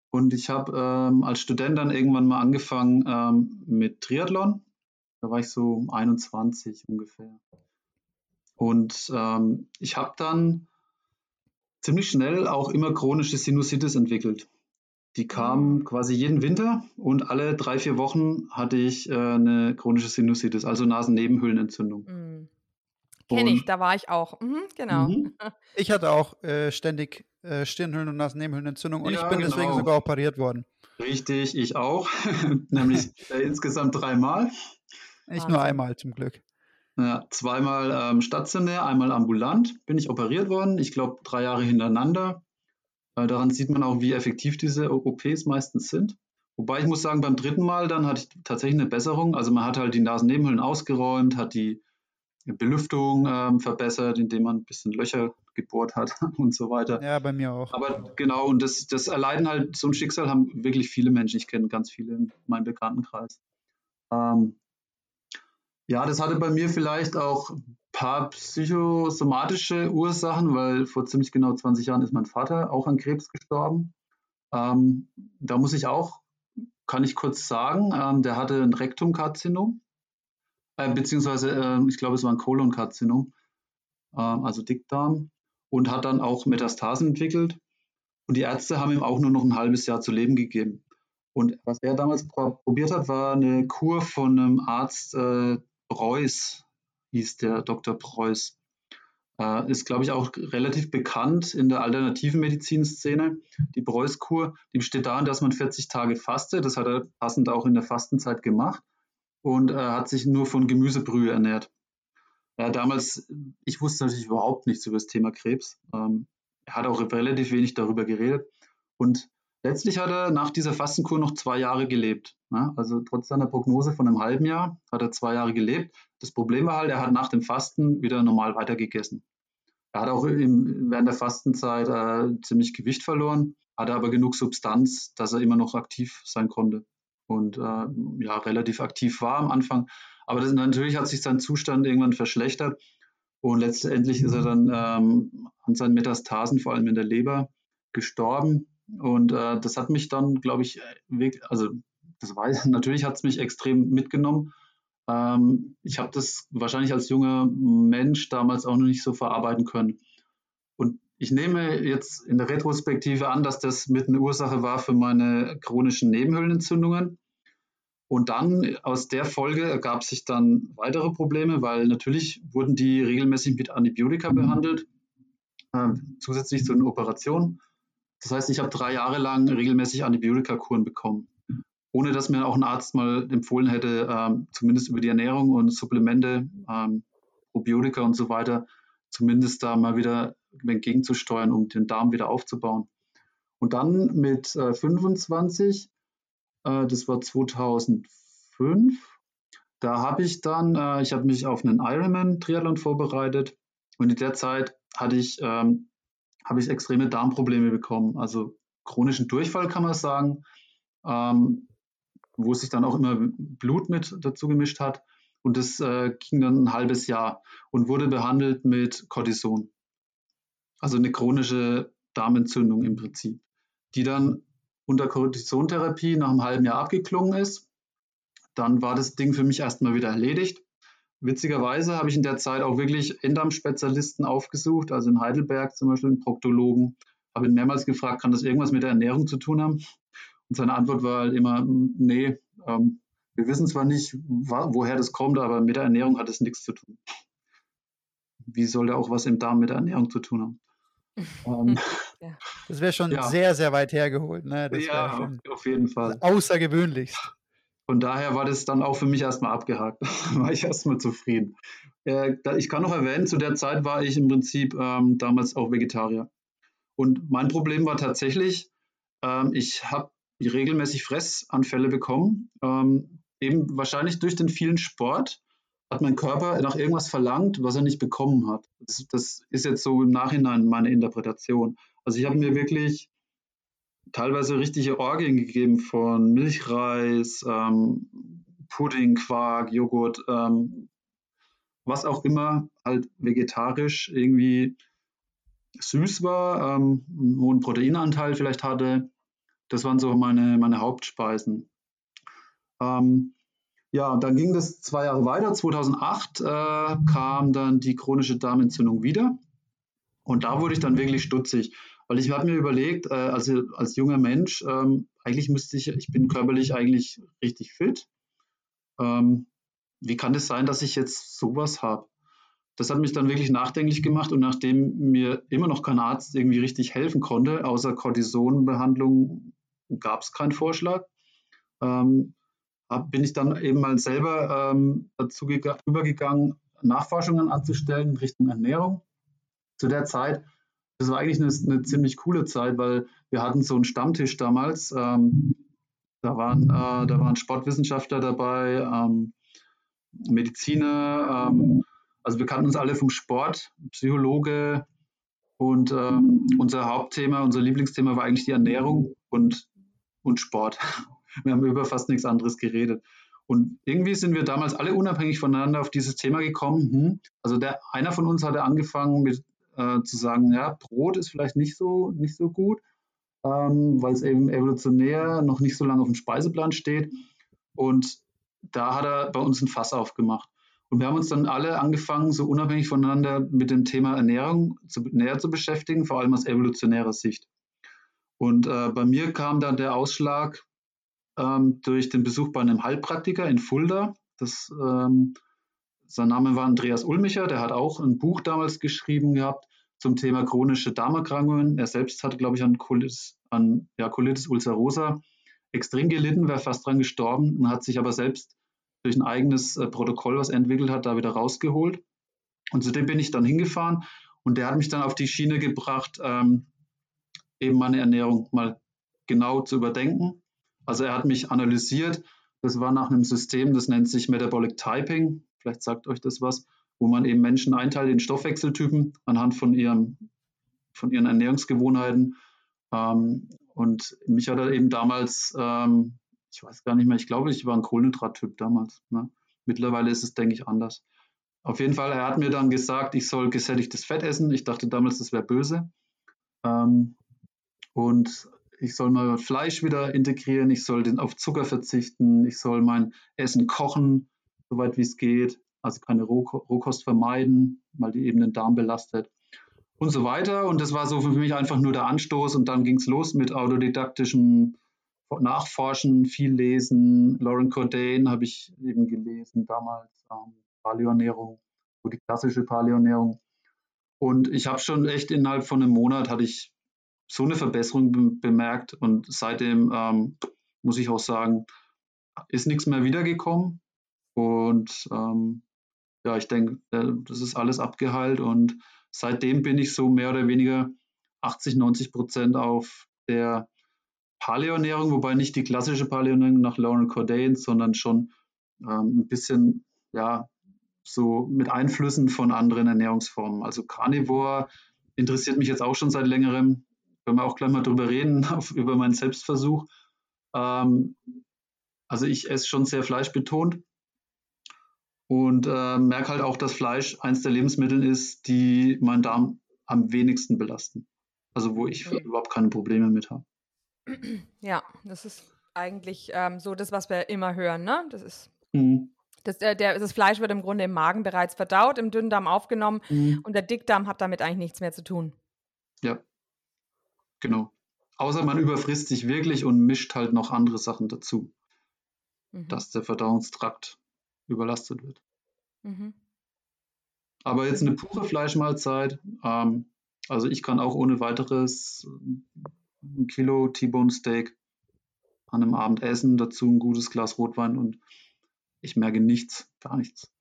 [SPEAKER 4] und ich habe ähm, als Student dann irgendwann mal angefangen ähm, mit Triathlon. Da war ich so 21 ungefähr. Und ähm, ich habe dann ziemlich schnell auch immer chronische Sinusitis entwickelt. Die kam mhm. quasi jeden Winter und alle drei, vier Wochen hatte ich äh, eine chronische Sinusitis, also Nasennebenhöhlenentzündung. Mhm.
[SPEAKER 5] Kenne ich, da war ich auch. Mhm, genau. Mhm.
[SPEAKER 3] Ich hatte auch äh, ständig äh, Stirnhöhlen- und Nasennebenhöhlenentzündung und ja, ich bin genau. deswegen sogar operiert worden.
[SPEAKER 4] Richtig, ich auch. Nämlich äh, insgesamt dreimal.
[SPEAKER 3] Ich Wahnsinn. nur einmal zum Glück.
[SPEAKER 4] Ja, zweimal ähm, stationär, einmal ambulant bin ich operiert worden. Ich glaube, drei Jahre hintereinander. Äh, daran sieht man auch, wie effektiv diese OPs meistens sind. Wobei ich muss sagen, beim dritten Mal dann hatte ich tatsächlich eine Besserung. Also man hat halt die Nasennebenhöhlen ausgeräumt, hat die Belüftung ähm, verbessert, indem man ein bisschen Löcher gebohrt hat und so weiter.
[SPEAKER 3] Ja, bei mir auch.
[SPEAKER 4] Aber genau, und das, das erleiden halt, so ein Schicksal haben wirklich viele Menschen. Ich kenne ganz viele in meinem Bekanntenkreis. Ähm, ja, das hatte bei mir vielleicht auch ein paar psychosomatische Ursachen, weil vor ziemlich genau 20 Jahren ist mein Vater auch an Krebs gestorben. Ähm, da muss ich auch, kann ich kurz sagen, ähm, der hatte ein Rektumkarzinom äh, beziehungsweise äh, ich glaube, es war ein Kolonkarzinom, äh, also Dickdarm, und hat dann auch Metastasen entwickelt. Und die Ärzte haben ihm auch nur noch ein halbes Jahr zu leben gegeben. Und was er damals probiert hat, war eine Kur von einem Arzt, äh, Preuß, hieß der Dr. Preuß. Äh, ist, glaube ich, auch relativ bekannt in der alternativen Medizinszene. Die Preuß-Kur, die besteht darin, dass man 40 Tage fastet. Das hat er passend auch in der Fastenzeit gemacht und äh, hat sich nur von Gemüsebrühe ernährt. Ja, damals, ich wusste natürlich überhaupt nichts über das Thema Krebs. Ähm, er hat auch relativ wenig darüber geredet. Und letztlich hat er nach dieser Fastenkur noch zwei Jahre gelebt. Ja, also trotz seiner Prognose von einem halben Jahr hat er zwei Jahre gelebt. Das Problem war halt, er hat nach dem Fasten wieder normal weitergegessen. Er hat auch im, während der Fastenzeit äh, ziemlich Gewicht verloren, hatte aber genug Substanz, dass er immer noch aktiv sein konnte und äh, ja, relativ aktiv war am Anfang. Aber das, natürlich hat sich sein Zustand irgendwann verschlechtert und letztendlich ist er dann ähm, an seinen Metastasen, vor allem in der Leber, gestorben. Und äh, das hat mich dann, glaube ich, also das weiß natürlich hat es mich extrem mitgenommen. Ähm, ich habe das wahrscheinlich als junger Mensch damals auch noch nicht so verarbeiten können. Ich nehme jetzt in der Retrospektive an, dass das mit eine Ursache war für meine chronischen Nebenhöhlenentzündungen. Und dann aus der Folge ergab sich dann weitere Probleme, weil natürlich wurden die regelmäßig mit Antibiotika behandelt, äh, zusätzlich zu den Operationen. Das heißt, ich habe drei Jahre lang regelmäßig Antibiotikakuren bekommen, ohne dass mir auch ein Arzt mal empfohlen hätte, äh, zumindest über die Ernährung und Supplemente, äh, Probiotika und so weiter, zumindest da mal wieder entgegenzusteuern, um den Darm wieder aufzubauen. Und dann mit äh, 25 Äh, das war 2005. Da habe ich dann, äh, ich habe mich auf einen Ironman-Triathlon vorbereitet und in der Zeit hatte ich, ähm, habe ich extreme Darmprobleme bekommen, also chronischen Durchfall kann man sagen, ähm, wo sich dann auch immer Blut mit dazu gemischt hat und das äh, ging dann ein halbes Jahr und wurde behandelt mit Cortison, also eine chronische Darmentzündung im Prinzip, die dann unter Cortisontherapie nach einem halben Jahr abgeklungen ist. Dann war das Ding für mich erstmal wieder erledigt. Witzigerweise habe ich in der Zeit auch wirklich Enddarm-Spezialisten aufgesucht, also in Heidelberg zum Beispiel einen Proktologen, habe ihn mehrmals gefragt, kann das irgendwas mit der Ernährung zu tun haben? Und seine Antwort war halt immer, nee, ähm, wir wissen zwar nicht, woher das kommt, aber mit der Ernährung hat es nichts zu tun. Wie soll der auch was im Darm mit der Ernährung zu tun haben?
[SPEAKER 3] Ähm, ja. Das wäre schon ja. sehr, sehr weit hergeholt. Ne? Das
[SPEAKER 4] ja, auf jeden Fall.
[SPEAKER 3] Außergewöhnlich.
[SPEAKER 4] Von daher war das dann auch für mich erstmal abgehakt. war ich erstmal zufrieden. Äh, ich kann noch erwähnen, zu der Zeit war ich im Prinzip ähm, damals auch Vegetarier. Und mein Problem war tatsächlich, ähm, ich habe regelmäßig Fressanfälle bekommen. Ähm, eben wahrscheinlich durch den vielen Sport hat mein Körper nach irgendwas verlangt, was er nicht bekommen hat. Das, das ist jetzt so im Nachhinein meine Interpretation. Also ich habe mir wirklich teilweise richtige Orgien gegeben von Milchreis, ähm, Pudding, Quark, Joghurt, ähm, was auch immer halt vegetarisch irgendwie süß war, ähm, einen hohen Proteinanteil vielleicht hatte. Das waren so meine, meine Hauptspeisen. Ähm, ja, dann ging das zwei Jahre weiter. 2008 äh, kam dann die chronische Darmentzündung wieder. Und da wurde ich dann wirklich stutzig, weil ich habe mir überlegt, äh, also als junger Mensch, ähm, eigentlich müsste ich, ich bin körperlich eigentlich richtig fit. Ähm, wie kann es sein, dass ich jetzt sowas habe? Das hat mich dann wirklich nachdenklich gemacht und nachdem mir immer noch kein Arzt irgendwie richtig helfen konnte, außer Cortisonbehandlung gab es keinen Vorschlag, ähm, bin ich dann eben mal selber ähm, dazu übergegangen, Nachforschungen anzustellen in Richtung Ernährung. Zu der Zeit, das war eigentlich eine, eine ziemlich coole Zeit, weil wir hatten so einen Stammtisch damals. Ähm, da, waren, äh, da waren Sportwissenschaftler dabei, ähm, Mediziner, ähm, also wir kannten uns alle vom Sport, Psychologe und ähm, unser Hauptthema, unser Lieblingsthema war eigentlich die Ernährung und, und Sport. Wir haben über fast nichts anderes geredet. Und irgendwie sind wir damals alle unabhängig voneinander auf dieses Thema gekommen. Hm. Also der, einer von uns hatte angefangen mit äh, zu sagen, ja, Brot ist vielleicht nicht so, nicht so gut, ähm, weil es eben evolutionär noch nicht so lange auf dem Speiseplan steht. Und da hat er bei uns ein Fass aufgemacht. Und wir haben uns dann alle angefangen, so unabhängig voneinander mit dem Thema Ernährung zu, näher zu beschäftigen, vor allem aus evolutionärer Sicht. Und äh, bei mir kam dann der Ausschlag ähm, durch den Besuch bei einem Heilpraktiker in Fulda. Das, ähm, sein Name war Andreas Ulmicher, der hat auch ein Buch damals geschrieben gehabt zum Thema chronische Darmerkrankungen. Er selbst hatte, glaube ich, an Colitis, an, ja, Colitis ulcerosa extrem gelitten, wäre fast dran gestorben und hat sich aber selbst durch ein eigenes äh, Protokoll, was er entwickelt hat, da wieder rausgeholt. Und zu dem bin ich dann hingefahren und der hat mich dann auf die Schiene gebracht, ähm, eben meine Ernährung mal genau zu überdenken. Also er hat mich analysiert. Das war nach einem System, das nennt sich Metabolic Typing. Vielleicht sagt euch das was, wo man eben Menschen einteilt in Stoffwechseltypen anhand von, ihrem, von ihren Ernährungsgewohnheiten. Ähm, und mich hat er eben damals ähm, ich weiß gar nicht mehr, ich glaube, ich war ein Kohlenhydrat-Typ damals. Ne? Mittlerweile ist es, denke ich, anders. Auf jeden Fall, er hat mir dann gesagt, ich soll gesättigtes Fett essen. Ich dachte damals, das wäre böse. Ähm, und ich soll mal Fleisch wieder integrieren, ich soll den auf Zucker verzichten, ich soll mein Essen kochen, soweit wie es geht, also keine Rohkost vermeiden, weil die eben den Darm belastet und so weiter. Und das war so für mich einfach nur der Anstoß und dann ging es los mit autodidaktischem nachforschen, viel lesen. Lauren Cordain habe ich eben gelesen damals, ähm, Paleoernährung, so die klassische Paleoernährung. Und ich habe schon echt innerhalb von einem Monat hatte ich so eine Verbesserung be bemerkt und seitdem ähm, muss ich auch sagen, ist nichts mehr wiedergekommen. Und ähm, ja, ich denke, äh, das ist alles abgeheilt und seitdem bin ich so mehr oder weniger 80, 90 Prozent auf der Paleoernährung, wobei nicht die klassische Paleoernährung nach Lauren Cordain, sondern schon ähm, ein bisschen, ja, so mit Einflüssen von anderen Ernährungsformen. Also Carnivore interessiert mich jetzt auch schon seit längerem. Können wir auch gleich mal drüber reden, auf, über meinen Selbstversuch. Ähm, also ich esse schon sehr fleischbetont und äh, merke halt auch, dass Fleisch eines der Lebensmittel ist, die meinen Darm am wenigsten belasten. Also wo ich mhm. überhaupt keine Probleme mit habe.
[SPEAKER 5] Ja, das ist eigentlich ähm, so das, was wir immer hören, ne? Das ist. Mhm. Das, äh, der, das Fleisch wird im Grunde im Magen bereits verdaut, im Dünndarm aufgenommen mhm. und der Dickdarm hat damit eigentlich nichts mehr zu tun.
[SPEAKER 4] Ja, genau. Außer man überfrisst sich wirklich und mischt halt noch andere Sachen dazu, mhm. dass der Verdauungstrakt überlastet wird. Mhm. Aber jetzt eine pure Fleischmahlzeit, ähm, also ich kann auch ohne weiteres ein Kilo T-Bone Steak an einem Abend essen, dazu ein gutes Glas Rotwein und ich merke nichts, gar nichts.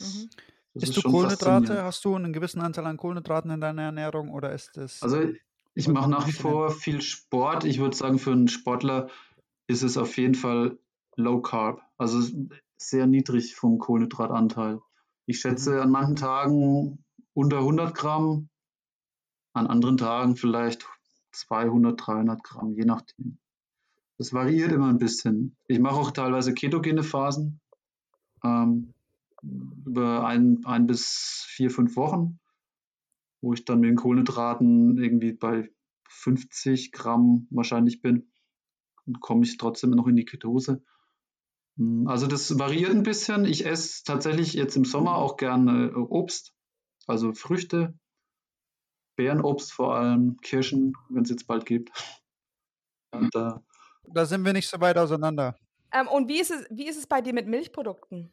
[SPEAKER 3] Mhm. Isst du Kohlenhydrate? Hast du einen gewissen Anteil an Kohlenhydraten in deiner Ernährung oder ist das?
[SPEAKER 4] Also ich mache nach wie vor viel Sport. Ich würde sagen, für einen Sportler ist es auf jeden Fall Low Carb, also sehr niedrig vom Kohlenhydratanteil. Ich schätze mhm. an manchen Tagen unter 100 Gramm, an anderen Tagen vielleicht 200, 300 Gramm, je nachdem. Das variiert immer ein bisschen. Ich mache auch teilweise ketogene Phasen ähm, über ein, ein bis vier, fünf Wochen, wo ich dann mit den Kohlenhydraten irgendwie bei 50 Gramm wahrscheinlich bin. Dann komme ich trotzdem noch in die Ketose. Hm, also das variiert ein bisschen. Ich esse tatsächlich jetzt im Sommer auch gerne Obst, also Früchte, Beerenobst vor allem, Kirschen, wenn es jetzt bald gibt.
[SPEAKER 3] Und, äh, da sind wir nicht so weit auseinander.
[SPEAKER 5] Ähm, und wie ist, es, wie ist es bei dir mit Milchprodukten?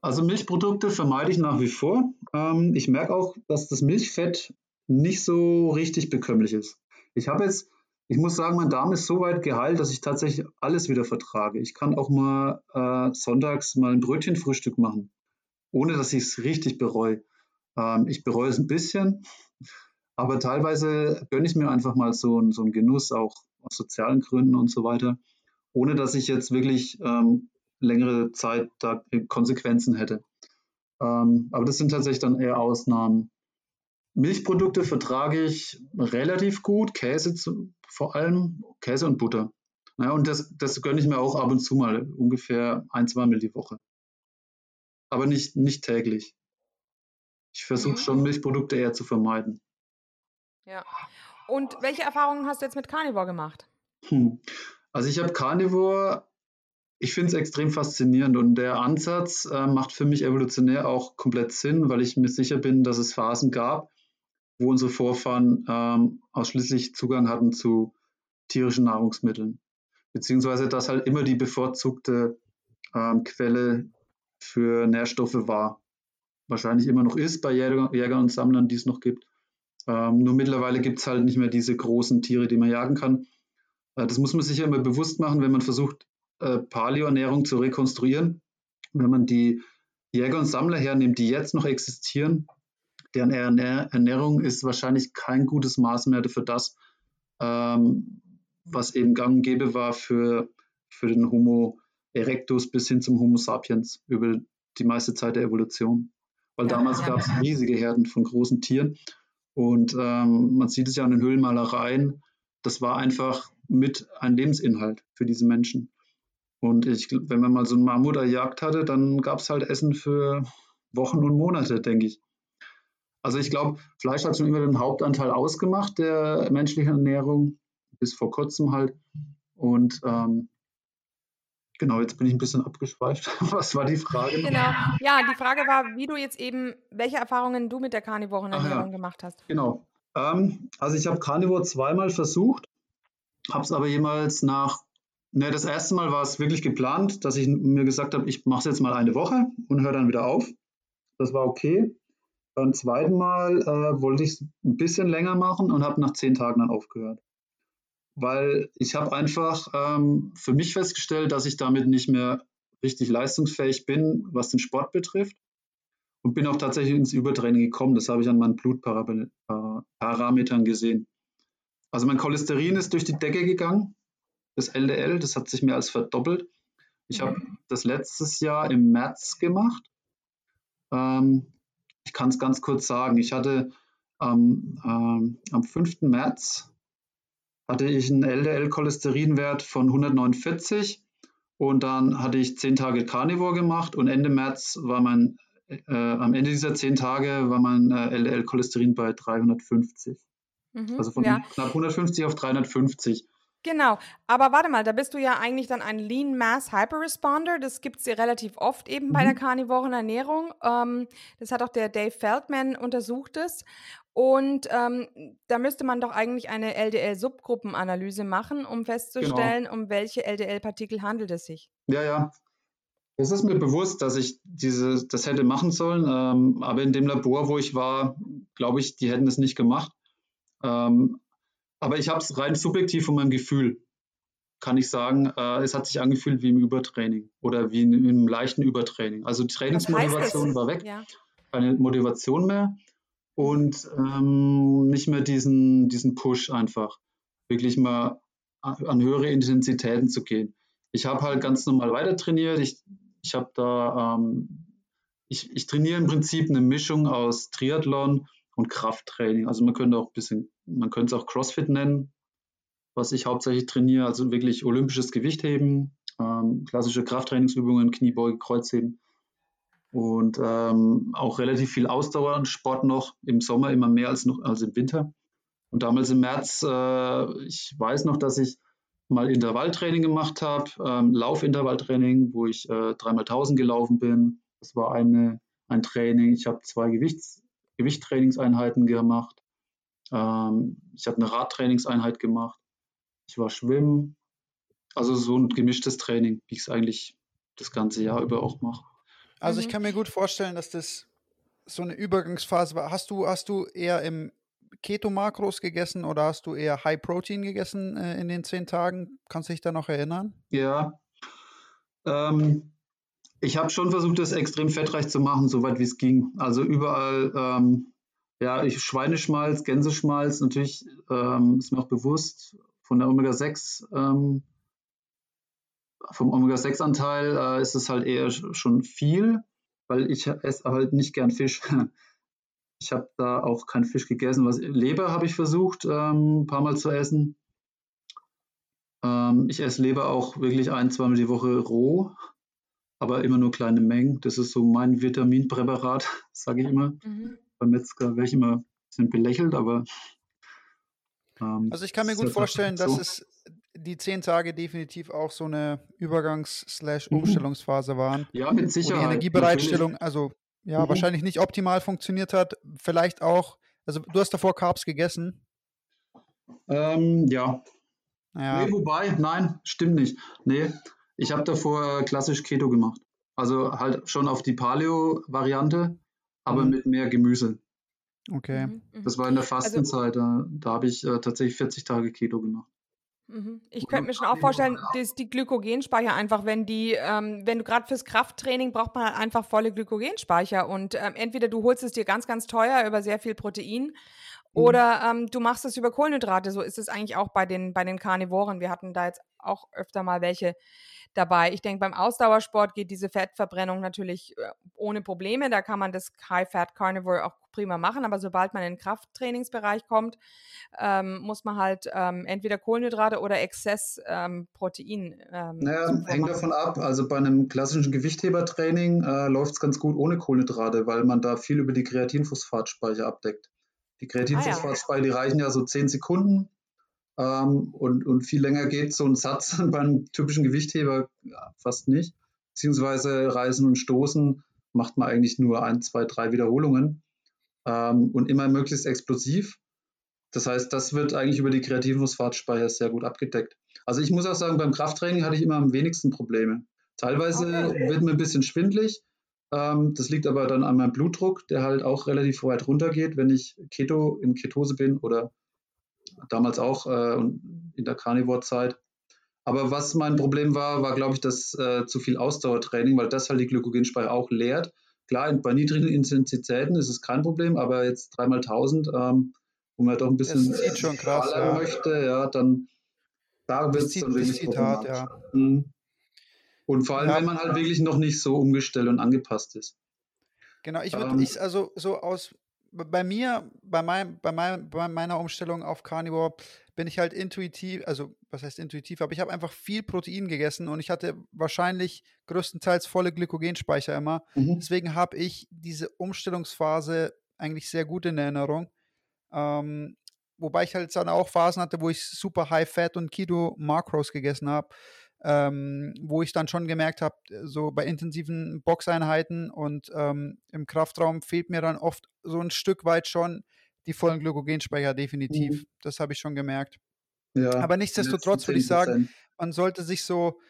[SPEAKER 4] Also Milchprodukte vermeide ich nach wie vor. Ähm, ich merke auch, dass das Milchfett nicht so richtig bekömmlich ist. Ich habe jetzt, ich muss sagen, mein Darm ist so weit geheilt, dass ich tatsächlich alles wieder vertrage. Ich kann auch mal äh, sonntags mal ein Brötchenfrühstück machen, ohne dass ich es richtig bereue. Ähm, ich bereue es ein bisschen, aber teilweise gönne ich mir einfach mal so, so einen Genuss, auch aus sozialen Gründen und so weiter, ohne dass ich jetzt wirklich ähm, längere Zeit da Konsequenzen hätte. Ähm, aber das sind tatsächlich dann eher Ausnahmen. Milchprodukte vertrage ich relativ gut, Käse zu, vor allem, Käse und Butter. Ja, und das, das gönne ich mir auch ab und zu mal, ungefähr ein, zwei Mal die Woche. Aber nicht, nicht täglich. Ich versuche mhm. schon, Milchprodukte eher zu vermeiden.
[SPEAKER 5] Ja. Und welche Erfahrungen hast du jetzt mit Carnivore gemacht?
[SPEAKER 4] Hm. Also ich habe Carnivore, ich finde es extrem faszinierend und der Ansatz äh, macht für mich evolutionär auch komplett Sinn, weil ich mir sicher bin, dass es Phasen gab, wo unsere Vorfahren ähm, ausschließlich Zugang hatten zu tierischen Nahrungsmitteln. Beziehungsweise dass halt immer die bevorzugte ähm, Quelle für Nährstoffe war wahrscheinlich immer noch ist bei Jäger, Jäger und Sammlern, die es noch gibt. Ähm, nur mittlerweile gibt es halt nicht mehr diese großen Tiere, die man jagen kann. Äh, das muss man sich ja immer bewusst machen, wenn man versucht, äh, Paleoernährung zu rekonstruieren. Wenn man die Jäger und Sammler hernimmt, die jetzt noch existieren, deren Ernährung ist wahrscheinlich kein gutes Maß mehr für das, ähm, was eben gang und gäbe war für, für den Homo erectus bis hin zum Homo sapiens über die meiste Zeit der Evolution weil ja, damals ja. gab es riesige Herden von großen Tieren. Und ähm, man sieht es ja an den Höhlenmalereien, das war einfach mit ein Lebensinhalt für diese Menschen. Und ich, wenn man mal so einen Mammut erjagt hatte, dann gab es halt Essen für Wochen und Monate, denke ich. Also ich glaube, Fleisch hat schon immer den Hauptanteil ausgemacht der menschlichen Ernährung, bis vor kurzem halt. Und ähm, Genau, jetzt bin ich ein bisschen abgeschweift. Was war die Frage?
[SPEAKER 5] Genau. Ja, die Frage war, wie du jetzt eben, welche Erfahrungen du mit der Carnivore-Ernährung ja. gemacht hast.
[SPEAKER 4] Genau. Ähm, also ich habe Carnivore zweimal versucht, habe es aber jemals nach, ne, das erste Mal war es wirklich geplant, dass ich mir gesagt habe, ich mache es jetzt mal eine Woche und höre dann wieder auf. Das war okay. Beim zweiten Mal äh, wollte ich es ein bisschen länger machen und habe nach zehn Tagen dann aufgehört weil ich habe einfach ähm, für mich festgestellt, dass ich damit nicht mehr richtig leistungsfähig bin, was den Sport betrifft. Und bin auch tatsächlich ins Übertraining gekommen. Das habe ich an meinen Blutparametern gesehen. Also mein Cholesterin ist durch die Decke gegangen, das LDL, das hat sich mehr als verdoppelt. Ich habe mhm. das letztes Jahr im März gemacht. Ähm, ich kann es ganz kurz sagen. Ich hatte ähm, ähm, am 5. März hatte ich einen LDL-Cholesterinwert von 149 und dann hatte ich zehn Tage Carnivore gemacht und Ende März war mein, äh, am Ende dieser zehn Tage war mein äh, LDL-Cholesterin bei 350. Mhm, also von ja. knapp 150 auf 350.
[SPEAKER 5] Genau, aber warte mal, da bist du ja eigentlich dann ein Lean Mass Hyperresponder. Das gibt es ja relativ oft eben bei der mhm. karnivoren Ernährung. Ähm, das hat auch der Dave Feldman untersucht es. Und ähm, da müsste man doch eigentlich eine LDL-Subgruppenanalyse machen, um festzustellen, genau. um welche LDL-Partikel handelt es sich.
[SPEAKER 4] Ja, ja. Es ist mir bewusst, dass ich diese, das hätte machen sollen, ähm, aber in dem Labor, wo ich war, glaube ich, die hätten es nicht gemacht. Ähm, aber ich habe es rein subjektiv von meinem Gefühl, kann ich sagen, äh, es hat sich angefühlt wie im Übertraining oder wie in, in einem leichten Übertraining. Also die Trainingsmotivation war weg, ja. keine Motivation mehr und ähm, nicht mehr diesen, diesen Push einfach, wirklich mal an höhere Intensitäten zu gehen. Ich habe halt ganz normal weiter trainiert. Ich, ich habe da, ähm, ich, ich trainiere im Prinzip eine Mischung aus Triathlon und Krafttraining. Also man könnte auch ein bisschen, man könnte es auch CrossFit nennen, was ich hauptsächlich trainiere, also wirklich olympisches Gewichtheben, ähm, klassische Krafttrainingsübungen, Kniebeuge, Kreuzheben und ähm, auch relativ viel Ausdauer und Sport noch im Sommer immer mehr als noch als im Winter. Und damals im März, äh, ich weiß noch, dass ich mal Intervalltraining gemacht habe, ähm, Laufintervalltraining, wo ich äh, dreimal tausend gelaufen bin. Das war eine, ein Training. Ich habe zwei Gewichts, Gewichttrainingseinheiten gemacht. Ähm, ich habe eine Radtrainingseinheit gemacht. Ich war schwimmen. Also so ein gemischtes Training, wie ich es eigentlich das ganze Jahr über auch mache.
[SPEAKER 3] Also ich mhm. kann mir gut vorstellen, dass das so eine Übergangsphase war. Hast du, hast du eher im Keto-Makros gegessen oder hast du eher High Protein gegessen äh, in den zehn Tagen? Kannst du dich da noch erinnern?
[SPEAKER 4] Ja. Ähm, ich habe schon versucht, das extrem fettreich zu machen, soweit wie es ging. Also überall, ähm, ja, ich, Schweineschmalz, Gänseschmalz, natürlich ähm, ist mir auch bewusst von der Omega-6, ähm, vom Omega-6-Anteil äh, ist es halt eher schon viel, weil ich esse halt nicht gern Fisch. Ich habe da auch keinen Fisch gegessen. Was, Leber habe ich versucht, ähm, ein paar Mal zu essen. Ähm, ich esse Leber auch wirklich ein, zweimal die Woche roh aber immer nur kleine Mengen. Das ist so mein Vitaminpräparat, sage ich immer. Mhm. Beim Metzger werde ich immer ein bisschen belächelt, aber.
[SPEAKER 3] Ähm, also ich kann mir gut vorstellen, so. dass es die zehn Tage definitiv auch so eine Übergangs-Umstellungsphase waren.
[SPEAKER 4] Ja, mit Sicherheit.
[SPEAKER 3] Wo die Energiebereitstellung, natürlich. also ja, mhm. wahrscheinlich nicht optimal funktioniert hat. Vielleicht auch, also du hast davor Carbs gegessen.
[SPEAKER 4] Ähm, ja. ja. Nee, wobei, nein, stimmt nicht. Nee, ich habe davor klassisch Keto gemacht. Also halt schon auf die Paleo-Variante, aber mhm. mit mehr Gemüse.
[SPEAKER 3] Okay. Mhm,
[SPEAKER 4] mhm. Das war in der also Fastenzeit. Also, da, da habe ich äh, tatsächlich 40 Tage Keto gemacht.
[SPEAKER 5] Mhm. Ich könnte mir schon auch vorstellen, dass die Glykogenspeicher einfach, wenn die, ähm, wenn du gerade fürs Krafttraining braucht man halt einfach volle Glykogenspeicher und ähm, entweder du holst es dir ganz, ganz teuer über sehr viel Protein oder ähm, du machst es über Kohlenhydrate. So ist es eigentlich auch bei den, bei den Karnivoren. Wir hatten da jetzt auch öfter mal welche, dabei. Ich denke, beim Ausdauersport geht diese Fettverbrennung natürlich äh, ohne Probleme. Da kann man das High-Fat Carnivore auch prima machen. Aber sobald man in den Krafttrainingsbereich kommt, ähm, muss man halt ähm, entweder Kohlenhydrate oder Exzess ähm, Protein.
[SPEAKER 4] Ähm, naja, hängt davon ab. Also bei einem klassischen Gewichthebertraining äh, läuft es ganz gut ohne Kohlenhydrate, weil man da viel über die Kreatinphosphatspeicher abdeckt. Die Kreatinphosphatspeicher, ah, ja. die reichen ja so 10 Sekunden ähm, und, und viel länger geht so ein Satz beim typischen Gewichtheber ja, fast nicht. Beziehungsweise Reisen und Stoßen macht man eigentlich nur ein, zwei, drei Wiederholungen ähm, und immer möglichst explosiv. Das heißt, das wird eigentlich über die kreativen Phosphatspeicher sehr gut abgedeckt. Also ich muss auch sagen, beim Krafttraining hatte ich immer am wenigsten Probleme. Teilweise okay. wird mir ein bisschen schwindlig. Ähm, das liegt aber dann an meinem Blutdruck, der halt auch relativ weit runtergeht, wenn ich Keto in Ketose bin oder damals auch äh, in der Carnivore-Zeit. Aber was mein Problem war, war, glaube ich, das äh, zu viel Ausdauertraining, weil das halt die Glykogenspeicher auch leert. Klar, bei niedrigen Intensitäten ist es kein Problem, aber jetzt dreimal 1000, ähm, wo man doch ein bisschen
[SPEAKER 3] das schon krass,
[SPEAKER 4] ja. möchte, ja, dann da wird es dann wirklich problematisch. Ja. Mhm. Und vor allem, ja. wenn man halt wirklich noch nicht so umgestellt und angepasst ist.
[SPEAKER 3] Genau, ich würde, ähm, ich, also so aus, bei mir, bei, mein, bei, mein, bei meiner Umstellung auf Carnivore, bin ich halt intuitiv, also was heißt intuitiv, aber ich habe einfach viel Protein gegessen und ich hatte wahrscheinlich größtenteils volle Glykogenspeicher immer. Mhm. Deswegen habe ich diese Umstellungsphase eigentlich sehr gut in Erinnerung. Ähm, wobei ich halt dann auch Phasen hatte, wo ich super High Fat und Keto Macros gegessen habe ähm, wo ich dann schon gemerkt habe, so bei intensiven Boxeinheiten und ähm, im Kraftraum fehlt mir dann oft so ein Stück weit schon die vollen Glykogenspeicher definitiv. Mhm. Das habe ich schon gemerkt. Ja, Aber nichtsdestotrotz würde ich sagen, man sollte sich so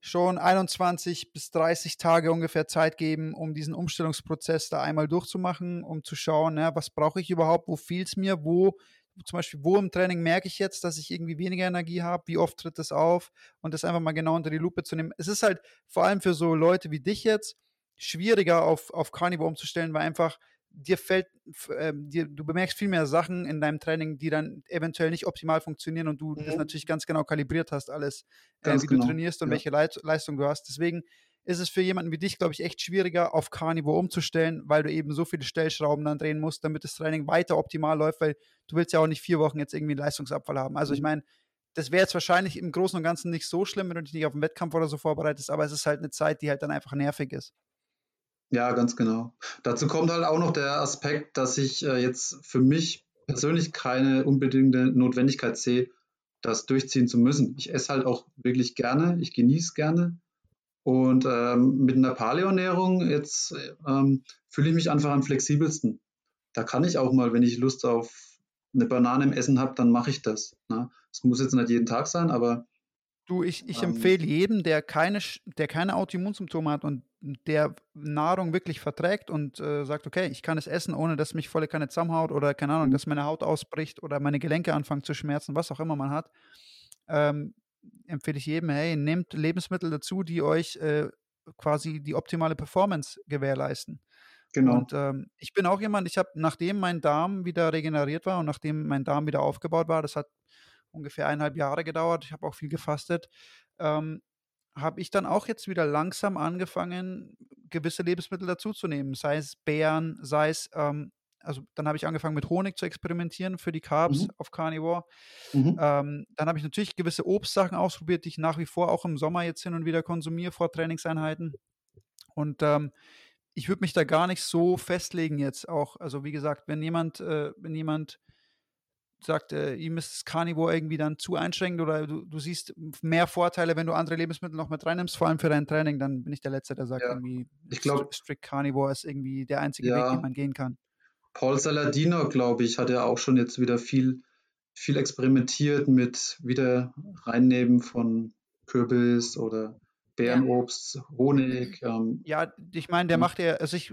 [SPEAKER 3] schon 21 bis 30 Tage ungefähr Zeit geben, um diesen Umstellungsprozess da einmal durchzumachen, um zu schauen, ja, was brauche ich überhaupt, wo fehlt es mir, wo zum Beispiel, wo im Training merke ich jetzt, dass ich irgendwie weniger Energie habe, wie oft tritt das auf und das einfach mal genau unter die Lupe zu nehmen. Es ist halt vor allem für so Leute wie dich jetzt schwieriger auf, auf Carnivore umzustellen, weil einfach dir fällt, äh, dir, du bemerkst viel mehr Sachen in deinem Training, die dann eventuell nicht optimal funktionieren und du mhm. das natürlich ganz genau kalibriert hast, alles, äh, wie genau. du trainierst und ja. welche Leit Leistung du hast. Deswegen ist es für jemanden wie dich, glaube ich, echt schwieriger, auf Carnivore umzustellen, weil du eben so viele Stellschrauben dann drehen musst, damit das Training weiter optimal läuft, weil du willst ja auch nicht vier Wochen jetzt irgendwie einen Leistungsabfall haben. Also ich mhm. meine, das wäre jetzt wahrscheinlich im Großen und Ganzen nicht so schlimm, wenn du dich nicht auf einen Wettkampf oder so vorbereitest, aber es ist halt eine Zeit, die halt dann einfach nervig ist.
[SPEAKER 4] Ja, ganz genau. Dazu kommt halt auch noch der Aspekt, dass ich äh, jetzt für mich persönlich keine unbedingte Notwendigkeit sehe, das durchziehen zu müssen. Ich esse halt auch wirklich gerne, ich genieße gerne und ähm, mit einer Paleoernährung jetzt ähm, fühle ich mich einfach am flexibelsten. Da kann ich auch mal, wenn ich Lust auf eine Banane im Essen habe, dann mache ich das. Ne? Es muss jetzt nicht jeden Tag sein, aber
[SPEAKER 3] Du, ich, ich ähm, empfehle jedem, der keine, der keine Autoimmunsymptome hat und der Nahrung wirklich verträgt und äh, sagt, okay, ich kann es essen, ohne dass mich volle Kanne zusammenhaut oder keine Ahnung, mhm. dass meine Haut ausbricht oder meine Gelenke anfangen zu schmerzen, was auch immer man hat. Ähm, empfehle ich jedem, hey, nehmt Lebensmittel dazu, die euch äh, quasi die optimale Performance gewährleisten. Genau. Und ähm, ich bin auch jemand, ich habe, nachdem mein Darm wieder regeneriert war und nachdem mein Darm wieder aufgebaut war, das hat ungefähr eineinhalb Jahre gedauert, ich habe auch viel gefastet, ähm, habe ich dann auch jetzt wieder langsam angefangen, gewisse Lebensmittel dazuzunehmen, sei es Beeren, sei es ähm, also dann habe ich angefangen mit Honig zu experimentieren für die Carbs mhm. auf Carnivore. Mhm. Ähm, dann habe ich natürlich gewisse Obstsachen ausprobiert, die ich nach wie vor auch im Sommer jetzt hin und wieder konsumiere vor Trainingseinheiten. Und ähm, ich würde mich da gar nicht so festlegen jetzt auch. Also wie gesagt, wenn jemand, äh, wenn jemand sagt, äh, ihm ist das Carnivore irgendwie dann zu einschränkend oder du, du siehst mehr Vorteile, wenn du andere Lebensmittel noch mit reinnimmst, vor allem für dein Training, dann bin ich der Letzte, der sagt ja. irgendwie,
[SPEAKER 4] ich glaub,
[SPEAKER 3] Strict Carnivore ist irgendwie der einzige ja. Weg, den man gehen kann.
[SPEAKER 4] Paul Saladino, glaube ich, hat ja auch schon jetzt wieder viel, viel experimentiert mit wieder reinnehmen von Kürbis oder Bärenobst, Honig. Ähm,
[SPEAKER 3] ja, ich meine, der macht ja, also ich,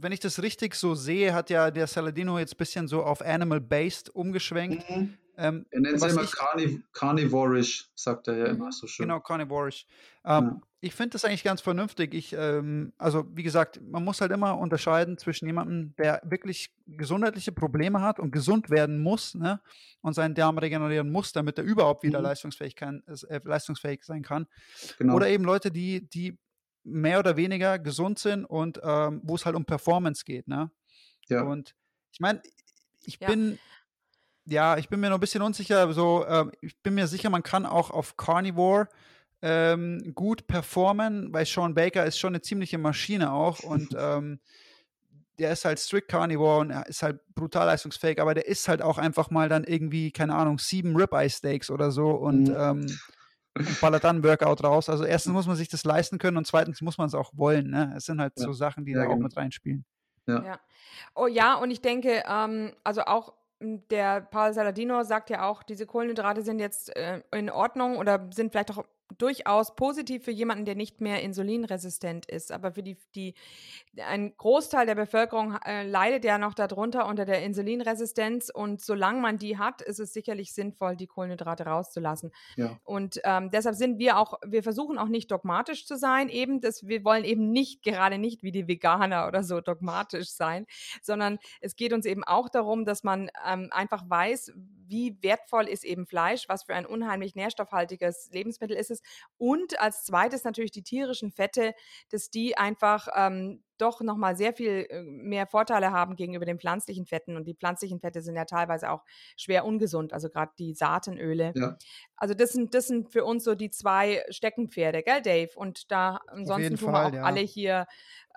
[SPEAKER 3] wenn ich das richtig so sehe, hat ja der Saladino jetzt ein bisschen so auf Animal-Based umgeschwenkt.
[SPEAKER 4] Mhm. Ähm, er nennt es immer ich, carniv carnivorisch, sagt er ja immer so schön.
[SPEAKER 3] Genau, carnivorisch. Ähm, ja. Ich finde das eigentlich ganz vernünftig. Ich, ähm, also wie gesagt, man muss halt immer unterscheiden zwischen jemandem, der wirklich gesundheitliche Probleme hat und gesund werden muss ne, und seinen Darm regenerieren muss, damit er überhaupt wieder mhm. leistungsfähig, kann, äh, leistungsfähig sein kann. Genau. Oder eben Leute, die, die mehr oder weniger gesund sind und ähm, wo es halt um Performance geht. Ne? Ja. Und ich meine, ich ja. bin ja, ich bin mir noch ein bisschen unsicher. So, ähm, ich bin mir sicher, man kann auch auf Carnivore ähm, gut performen, weil Sean Baker ist schon eine ziemliche Maschine auch und ähm, der ist halt strict Carnivore und er ist halt brutal leistungsfähig, aber der ist halt auch einfach mal dann irgendwie, keine Ahnung, sieben Ribeye Steaks oder so und, mhm. ähm, und ballert dann ein Workout raus. Also erstens muss man sich das leisten können und zweitens muss man es auch wollen. Ne? Es sind halt ja. so Sachen, die ja, da genau. auch mit reinspielen.
[SPEAKER 5] Ja. ja. Oh ja, und ich denke, ähm, also auch der Paul Saladino sagt ja auch, diese Kohlenhydrate sind jetzt äh, in Ordnung oder sind vielleicht auch durchaus positiv für jemanden, der nicht mehr insulinresistent ist. Aber für die, die ein Großteil der Bevölkerung äh, leidet ja noch darunter unter der Insulinresistenz. Und solange man die hat, ist es sicherlich sinnvoll, die Kohlenhydrate rauszulassen. Ja. Und ähm, deshalb sind wir auch, wir versuchen auch nicht dogmatisch zu sein, eben, dass wir wollen eben nicht, gerade nicht wie die Veganer oder so dogmatisch sein, sondern es geht uns eben auch darum, dass man ähm, einfach weiß, wie wertvoll ist eben Fleisch, was für ein unheimlich nährstoffhaltiges Lebensmittel ist es. Und als zweites natürlich die tierischen Fette, dass die einfach ähm, doch nochmal sehr viel äh, mehr Vorteile haben gegenüber den pflanzlichen Fetten. Und die pflanzlichen Fette sind ja teilweise auch schwer ungesund, also gerade die Saatenöle. Ja. Also das sind, das sind für uns so die zwei Steckenpferde, gell, Dave? Und da ansonsten tun Fall, wir auch ja. alle hier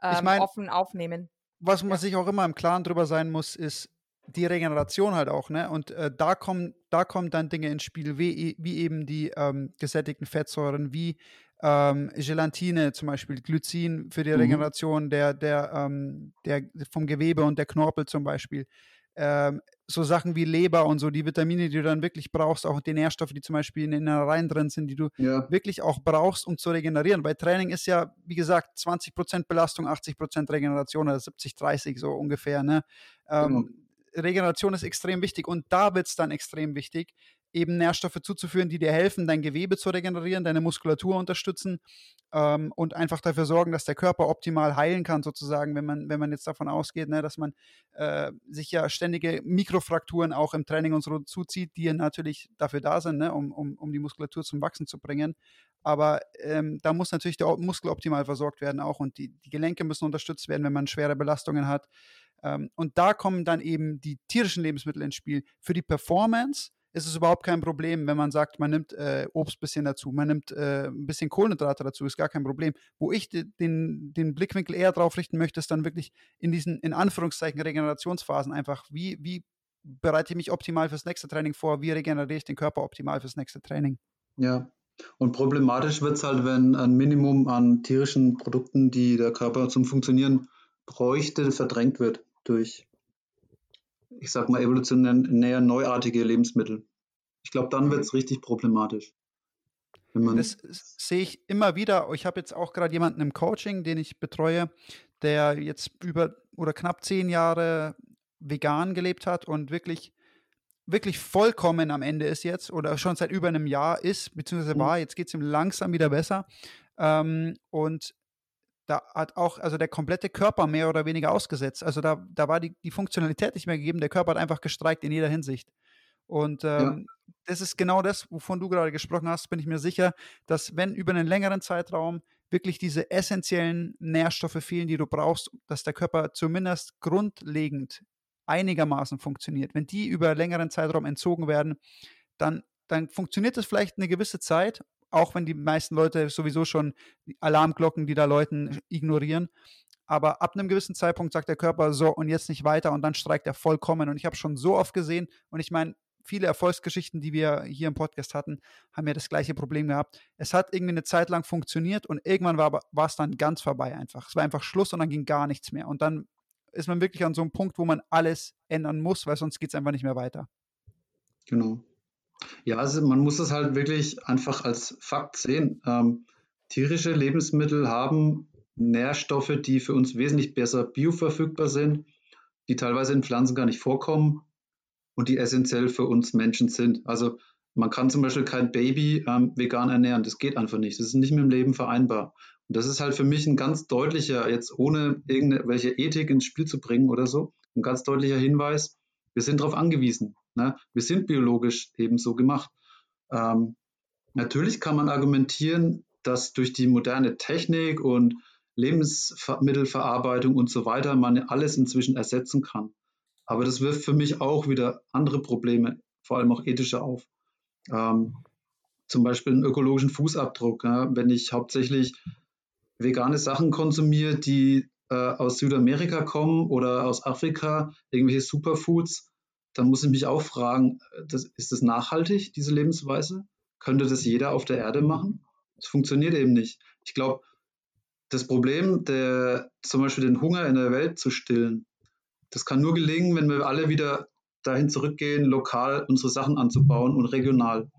[SPEAKER 5] ähm, ich mein, offen aufnehmen.
[SPEAKER 3] Was man ja. sich auch immer im Klaren drüber sein muss, ist, die Regeneration halt auch, ne? Und äh, da kommen, da kommen dann Dinge ins Spiel, wie, wie eben die ähm, gesättigten Fettsäuren, wie ähm, Gelatine, zum Beispiel Glycin für die mhm. Regeneration der, der, ähm, der vom Gewebe und der Knorpel zum Beispiel. Ähm, so Sachen wie Leber und so, die Vitamine, die du dann wirklich brauchst, auch die Nährstoffe, die zum Beispiel in den Innereien drin sind, die du ja. wirklich auch brauchst, um zu regenerieren. Weil Training ist ja, wie gesagt, 20% Belastung, 80% Regeneration oder 70-30 so ungefähr. Ne? Ähm, genau. Regeneration ist extrem wichtig und da wird es dann extrem wichtig, eben Nährstoffe zuzuführen, die dir helfen, dein Gewebe zu regenerieren, deine Muskulatur unterstützen ähm, und einfach dafür sorgen, dass der Körper optimal heilen kann, sozusagen, wenn man, wenn man jetzt davon ausgeht, ne, dass man äh, sich ja ständige Mikrofrakturen auch im Training und so zuzieht, die natürlich dafür da sind, ne, um, um, um die Muskulatur zum Wachsen zu bringen. Aber ähm, da muss natürlich der Muskel optimal versorgt werden auch und die, die Gelenke müssen unterstützt werden, wenn man schwere Belastungen hat. Ähm, und da kommen dann eben die tierischen Lebensmittel ins Spiel. Für die Performance ist es überhaupt kein Problem, wenn man sagt, man nimmt äh, Obst ein bisschen dazu, man nimmt äh, ein bisschen Kohlenhydrate dazu, ist gar kein Problem. Wo ich den, den Blickwinkel eher drauf richten möchte, ist dann wirklich in diesen, in Anführungszeichen, Regenerationsphasen einfach, wie, wie bereite ich mich optimal fürs nächste Training vor, wie regeneriere ich den Körper optimal fürs nächste Training.
[SPEAKER 4] Ja, und problematisch wird es halt, wenn ein Minimum an tierischen Produkten, die der Körper zum Funktionieren bräuchte, verdrängt wird durch, ich sag mal, evolutionär neuartige Lebensmittel. Ich glaube, dann wird es richtig problematisch.
[SPEAKER 3] das sehe ich immer wieder. Ich habe jetzt auch gerade jemanden im Coaching, den ich betreue, der jetzt über oder knapp zehn Jahre vegan gelebt hat und wirklich, wirklich vollkommen am Ende ist jetzt oder schon seit über einem Jahr ist, beziehungsweise mhm. war, jetzt geht es ihm langsam wieder besser. Ähm, und da hat auch, also der komplette Körper mehr oder weniger ausgesetzt. Also da, da war die, die Funktionalität nicht mehr gegeben. Der Körper hat einfach gestreikt in jeder Hinsicht. Und ähm, ja. das ist genau das, wovon du gerade gesprochen hast, bin ich mir sicher, dass wenn über einen längeren Zeitraum wirklich diese essentiellen Nährstoffe fehlen, die du brauchst, dass der Körper zumindest grundlegend einigermaßen funktioniert. Wenn die über längeren Zeitraum entzogen werden, dann, dann funktioniert es vielleicht eine gewisse Zeit auch wenn die meisten Leute sowieso schon Alarmglocken, die da läuten, ignorieren. Aber ab einem gewissen Zeitpunkt sagt der Körper so und jetzt nicht weiter und dann streikt er vollkommen. Und ich habe schon so oft gesehen und ich meine, viele Erfolgsgeschichten, die wir hier im Podcast hatten, haben ja das gleiche Problem gehabt. Es hat irgendwie eine Zeit lang funktioniert und irgendwann war, war es dann ganz vorbei einfach. Es war einfach Schluss und dann ging gar nichts mehr. Und dann ist man wirklich an so einem Punkt, wo man alles ändern muss, weil sonst geht es einfach nicht mehr weiter.
[SPEAKER 4] Genau. Ja, also man muss es halt wirklich einfach als Fakt sehen. Ähm, tierische Lebensmittel haben Nährstoffe, die für uns wesentlich besser bioverfügbar sind, die teilweise in Pflanzen gar nicht vorkommen und die essentiell für uns Menschen sind. Also man kann zum Beispiel kein Baby ähm, vegan ernähren. Das geht einfach nicht. Das ist nicht mit dem Leben vereinbar. Und das ist halt für mich ein ganz deutlicher, jetzt ohne irgendwelche Ethik ins Spiel zu bringen oder so, ein ganz deutlicher Hinweis. Wir sind darauf angewiesen. Ne? Wir sind biologisch eben so gemacht. Ähm, natürlich kann man argumentieren, dass durch die moderne Technik und Lebensmittelverarbeitung und so weiter man alles inzwischen ersetzen kann. Aber das wirft für mich auch wieder andere Probleme, vor allem auch ethische auf. Ähm, zum Beispiel einen ökologischen Fußabdruck. Ja? Wenn ich hauptsächlich vegane Sachen konsumiere, die äh, aus Südamerika kommen oder aus Afrika, irgendwelche Superfoods, dann muss ich mich auch fragen, das, ist das nachhaltig, diese Lebensweise? Könnte das jeder auf der Erde machen? Das funktioniert eben nicht. Ich glaube, das Problem, der, zum Beispiel den Hunger in der Welt zu stillen, das kann nur gelingen, wenn wir alle wieder dahin zurückgehen, lokal unsere Sachen anzubauen und regional.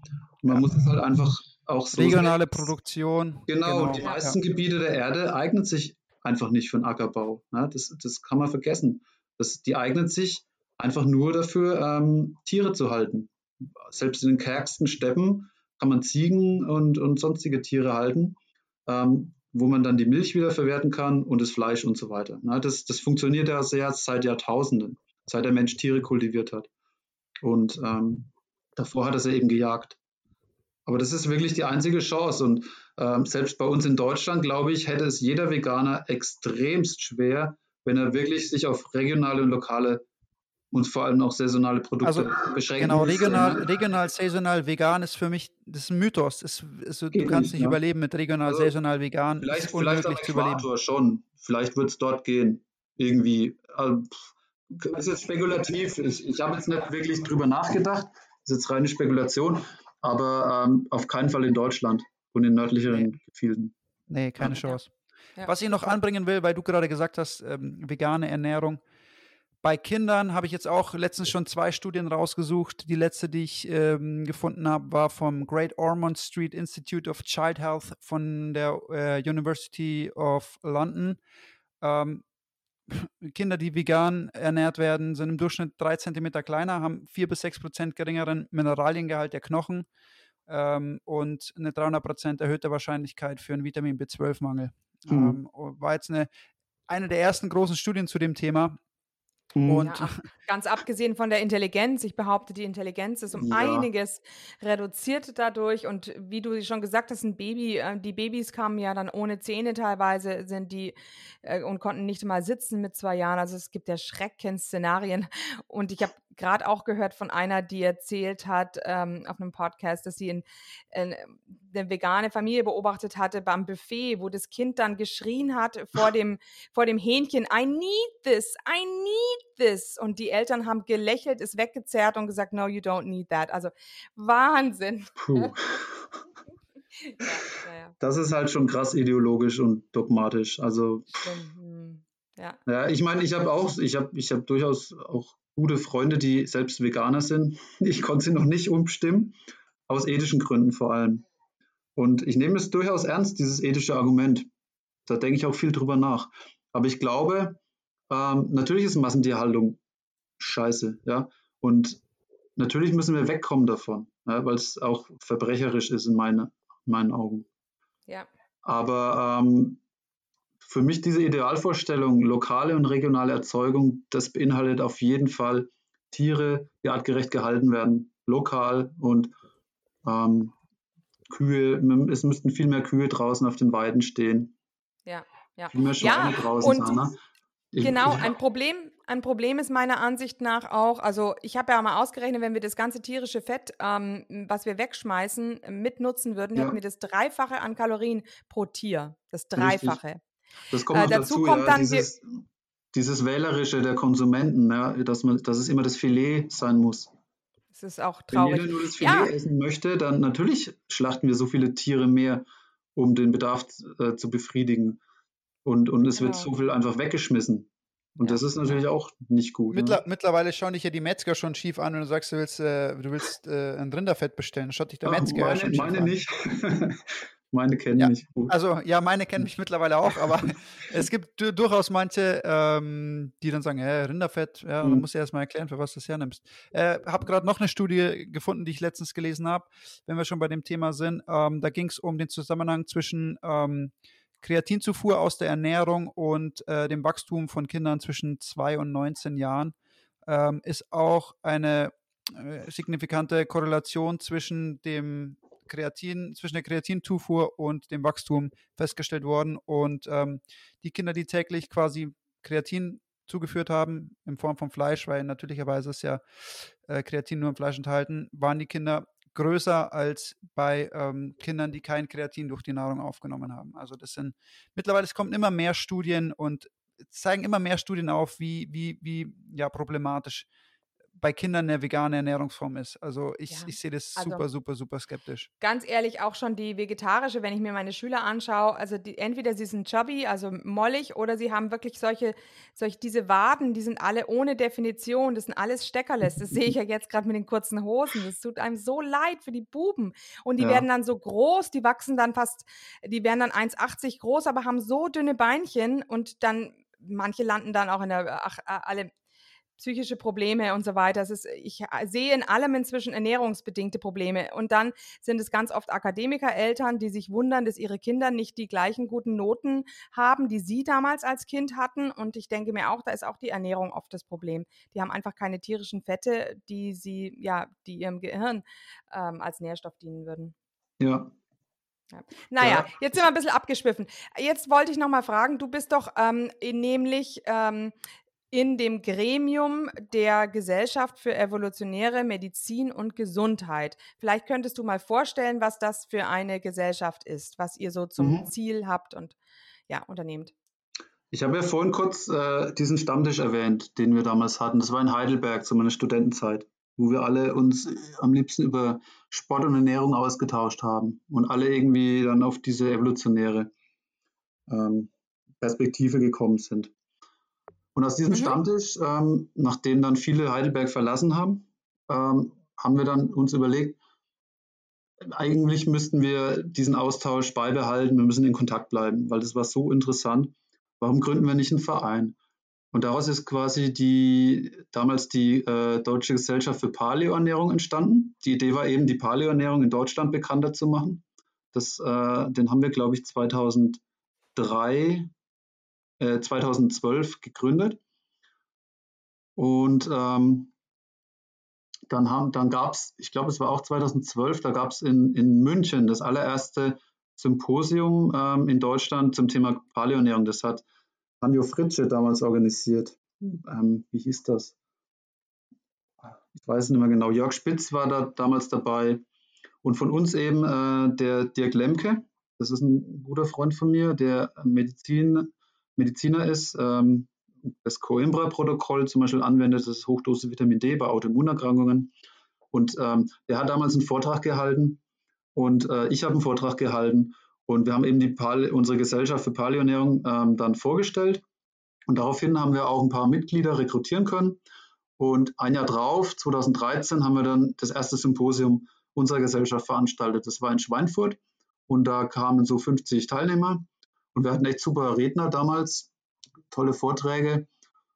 [SPEAKER 4] Und man muss es halt einfach auch so.
[SPEAKER 3] Regionale Produktion.
[SPEAKER 4] Genau, genau. die meisten ja. Gebiete der Erde eignen sich einfach nicht für den Ackerbau. Ja, das, das kann man vergessen. Das, die eignet sich einfach nur dafür, ähm, Tiere zu halten. Selbst in den kärgsten Steppen kann man Ziegen und, und sonstige Tiere halten, ähm, wo man dann die Milch wieder verwerten kann und das Fleisch und so weiter. Na, das, das funktioniert ja sehr seit Jahrtausenden, seit der Mensch Tiere kultiviert hat. Und ähm, davor hat er sie eben gejagt. Aber das ist wirklich die einzige Chance. Und ähm, selbst bei uns in Deutschland, glaube ich, hätte es jeder Veganer extremst schwer, wenn er wirklich sich auf regionale und lokale und vor allem auch saisonale Produkte also, beschränken
[SPEAKER 3] Genau, regional, ne? regional, saisonal, vegan ist für mich, das ist ein Mythos. Ist, ist, du kannst nicht, ne? überleben mit regional, also, saisonal, vegan.
[SPEAKER 4] Vielleicht, ist unmöglich vielleicht zu überleben. schon. Vielleicht wird es dort gehen. Irgendwie. Also, das ist spekulativ. Ich, ich habe jetzt nicht wirklich drüber nachgedacht. Das ist jetzt reine Spekulation. Aber ähm, auf keinen Fall in Deutschland und in nördlicheren nee. Gefilden.
[SPEAKER 3] Nee, keine Chance. Ja. Was ich noch anbringen will, weil du gerade gesagt hast, ähm, vegane Ernährung. Bei Kindern habe ich jetzt auch letztens schon zwei Studien rausgesucht. Die letzte, die ich ähm, gefunden habe, war vom Great Ormond Street Institute of Child Health von der äh, University of London. Ähm, Kinder, die vegan ernährt werden, sind im Durchschnitt drei Zentimeter kleiner, haben vier bis sechs Prozent geringeren Mineraliengehalt der Knochen ähm, und eine 300 Prozent erhöhte Wahrscheinlichkeit für einen Vitamin B12-Mangel. Mhm. Ähm, war jetzt eine, eine der ersten großen Studien zu dem Thema.
[SPEAKER 5] Mhm. Und ja, ganz abgesehen von der Intelligenz, ich behaupte, die Intelligenz ist um ja. einiges reduziert dadurch. Und wie du schon gesagt hast, ein Baby, äh, die Babys kamen ja dann ohne Zähne teilweise, sind die äh, und konnten nicht mal sitzen mit zwei Jahren. Also es gibt ja Schreckensszenarien. Und ich habe gerade auch gehört von einer, die erzählt hat ähm, auf einem Podcast, dass sie in, in, eine vegane Familie beobachtet hatte beim Buffet, wo das Kind dann geschrien hat vor dem, vor dem Hähnchen, I need this, I need this. Und die Eltern haben gelächelt, es weggezerrt und gesagt, no, you don't need that. Also Wahnsinn. Puh.
[SPEAKER 4] ja, ja. Das ist halt schon krass ideologisch und dogmatisch. Also. Hm, ja. ja, ich meine, ich habe auch, ich habe ich hab durchaus auch gute Freunde, die selbst Veganer sind. Ich konnte sie noch nicht umstimmen, aus ethischen Gründen vor allem. Und ich nehme es durchaus ernst, dieses ethische Argument. Da denke ich auch viel drüber nach. Aber ich glaube, ähm, natürlich ist Massentierhaltung scheiße, ja. Und natürlich müssen wir wegkommen davon, ja, weil es auch verbrecherisch ist in, meine, in meinen Augen. Ja. Aber ähm, für mich diese Idealvorstellung, lokale und regionale Erzeugung, das beinhaltet auf jeden Fall Tiere, die artgerecht gehalten werden, lokal und ähm, Kühe, es müssten viel mehr Kühe draußen auf den Weiden stehen.
[SPEAKER 5] Ja, ja.
[SPEAKER 4] Viel mehr Schweine ja, draußen, und Sana.
[SPEAKER 5] Ich, genau, ich, ein Problem, ein Problem ist meiner Ansicht nach auch, also ich habe ja mal ausgerechnet, wenn wir das ganze tierische Fett, ähm, was wir wegschmeißen, mitnutzen würden, ja. hätten wir das Dreifache an Kalorien pro Tier. Das Dreifache. Richtig.
[SPEAKER 4] Das kommt äh, dazu, dazu kommt ja, dann dieses, dieses Wählerische der Konsumenten, ja, dass, man, dass es immer das Filet sein muss.
[SPEAKER 5] Das ist auch traurig.
[SPEAKER 4] Wenn jeder nur das Filet ja. essen möchte, dann natürlich schlachten wir so viele Tiere mehr, um den Bedarf äh, zu befriedigen. Und, und es genau. wird so viel einfach weggeschmissen. Und ja. das ist natürlich auch nicht gut.
[SPEAKER 3] Mittler, ne? Mittlerweile schauen dich ja die Metzger schon schief an, wenn du sagst, du willst, äh, du willst äh, ein Rinderfett bestellen. Schaut dich der Ach, Metzger
[SPEAKER 4] meine,
[SPEAKER 3] schon
[SPEAKER 4] schief meine an. nicht. Meine kennen
[SPEAKER 3] ja,
[SPEAKER 4] mich gut.
[SPEAKER 3] Also ja, meine kennen mich mittlerweile auch, aber es gibt durchaus manche, ähm, die dann sagen, äh, Rinderfett, ja, mhm. dann musst du erstmal erklären, für was du das hernimmst. Äh, habe gerade noch eine Studie gefunden, die ich letztens gelesen habe, wenn wir schon bei dem Thema sind. Ähm, da ging es um den Zusammenhang zwischen ähm, Kreatinzufuhr aus der Ernährung und äh, dem Wachstum von Kindern zwischen 2 und 19 Jahren. Ähm, ist auch eine äh, signifikante Korrelation zwischen dem Kreatin, zwischen der Kreatinzufuhr und dem Wachstum festgestellt worden. Und ähm, die Kinder, die täglich quasi Kreatin zugeführt haben, in Form von Fleisch, weil natürlicherweise ist ja äh, Kreatin nur im Fleisch enthalten, waren die Kinder größer als bei ähm, Kindern, die kein Kreatin durch die Nahrung aufgenommen haben. Also das sind mittlerweile, es kommen immer mehr Studien und zeigen immer mehr Studien auf, wie, wie, wie ja, problematisch bei Kindern eine vegane Ernährungsform ist. Also ich, ja. ich sehe das also, super, super, super skeptisch.
[SPEAKER 5] Ganz ehrlich, auch schon die vegetarische, wenn ich mir meine Schüler anschaue, also die, entweder sie sind chubby, also mollig, oder sie haben wirklich solche, solche, diese Waden, die sind alle ohne Definition, das sind alles Steckerles. Das sehe ich ja jetzt gerade mit den kurzen Hosen. Das tut einem so leid für die Buben. Und die ja. werden dann so groß, die wachsen dann fast, die werden dann 1,80 groß, aber haben so dünne Beinchen und dann manche landen dann auch in der, ach, alle psychische Probleme und so weiter. Ist, ich sehe in allem inzwischen ernährungsbedingte Probleme. Und dann sind es ganz oft Akademikereltern, die sich wundern, dass ihre Kinder nicht die gleichen guten Noten haben, die sie damals als Kind hatten. Und ich denke mir auch, da ist auch die Ernährung oft das Problem. Die haben einfach keine tierischen Fette, die sie, ja, die ihrem Gehirn ähm, als Nährstoff dienen würden.
[SPEAKER 4] Ja,
[SPEAKER 5] ja. Naja, ja. jetzt sind wir ein bisschen abgeschwiffen. Jetzt wollte ich noch mal fragen, du bist doch ähm, nämlich ähm, in dem Gremium der Gesellschaft für evolutionäre Medizin und Gesundheit. Vielleicht könntest du mal vorstellen, was das für eine Gesellschaft ist, was ihr so zum mhm. Ziel habt und ja, unternehmt.
[SPEAKER 4] Ich habe ja vorhin kurz äh, diesen Stammtisch erwähnt, den wir damals hatten. Das war in Heidelberg zu meiner Studentenzeit, wo wir alle uns äh, am liebsten über Sport und Ernährung ausgetauscht haben und alle irgendwie dann auf diese evolutionäre ähm, Perspektive gekommen sind. Und aus diesem mhm. Stammtisch, ähm, nachdem dann viele Heidelberg verlassen haben, ähm, haben wir dann uns überlegt, eigentlich müssten wir diesen Austausch beibehalten, wir müssen in Kontakt bleiben, weil das war so interessant. Warum gründen wir nicht einen Verein? Und daraus ist quasi die damals die äh, Deutsche Gesellschaft für Paleoernährung entstanden. Die Idee war eben, die Paleoernährung in Deutschland bekannter zu machen. Das, äh, den haben wir, glaube ich, 2003 2012 äh, gegründet. Und ähm, dann, dann gab es, ich glaube, es war auch 2012, da gab es in, in München das allererste Symposium ähm, in Deutschland zum Thema Paleoernährung. Das hat Anjo Fritsche damals organisiert. Ähm, wie hieß das? Ich weiß nicht mehr genau. Jörg Spitz war da damals dabei. Und von uns eben äh, der Dirk Lemke. Das ist ein guter Freund von mir, der Medizin Mediziner ist, ähm, das Coimbra-Protokoll zum Beispiel anwendet, das Hochdosis Vitamin D bei Autoimmunerkrankungen. Und ähm, der hat damals einen Vortrag gehalten und äh, ich habe einen Vortrag gehalten und wir haben eben die Pale unsere Gesellschaft für Paleoernährung ähm, dann vorgestellt. Und daraufhin haben wir auch ein paar Mitglieder rekrutieren können. Und ein Jahr drauf, 2013, haben wir dann das erste Symposium unserer Gesellschaft veranstaltet. Das war in Schweinfurt und da kamen so 50 Teilnehmer. Und wir hatten echt super Redner damals, tolle Vorträge.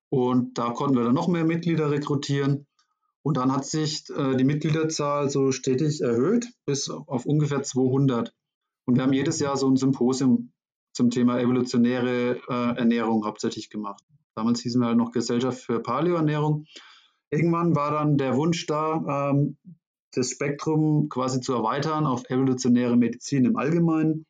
[SPEAKER 4] Und da konnten wir dann noch mehr Mitglieder rekrutieren. Und dann hat sich äh, die Mitgliederzahl so stetig erhöht bis auf ungefähr 200. Und wir haben jedes Jahr so ein Symposium zum Thema evolutionäre äh, Ernährung hauptsächlich gemacht. Damals hießen wir halt noch Gesellschaft für Paleoernährung. Irgendwann war dann der Wunsch da, ähm, das Spektrum quasi zu erweitern auf evolutionäre Medizin im Allgemeinen.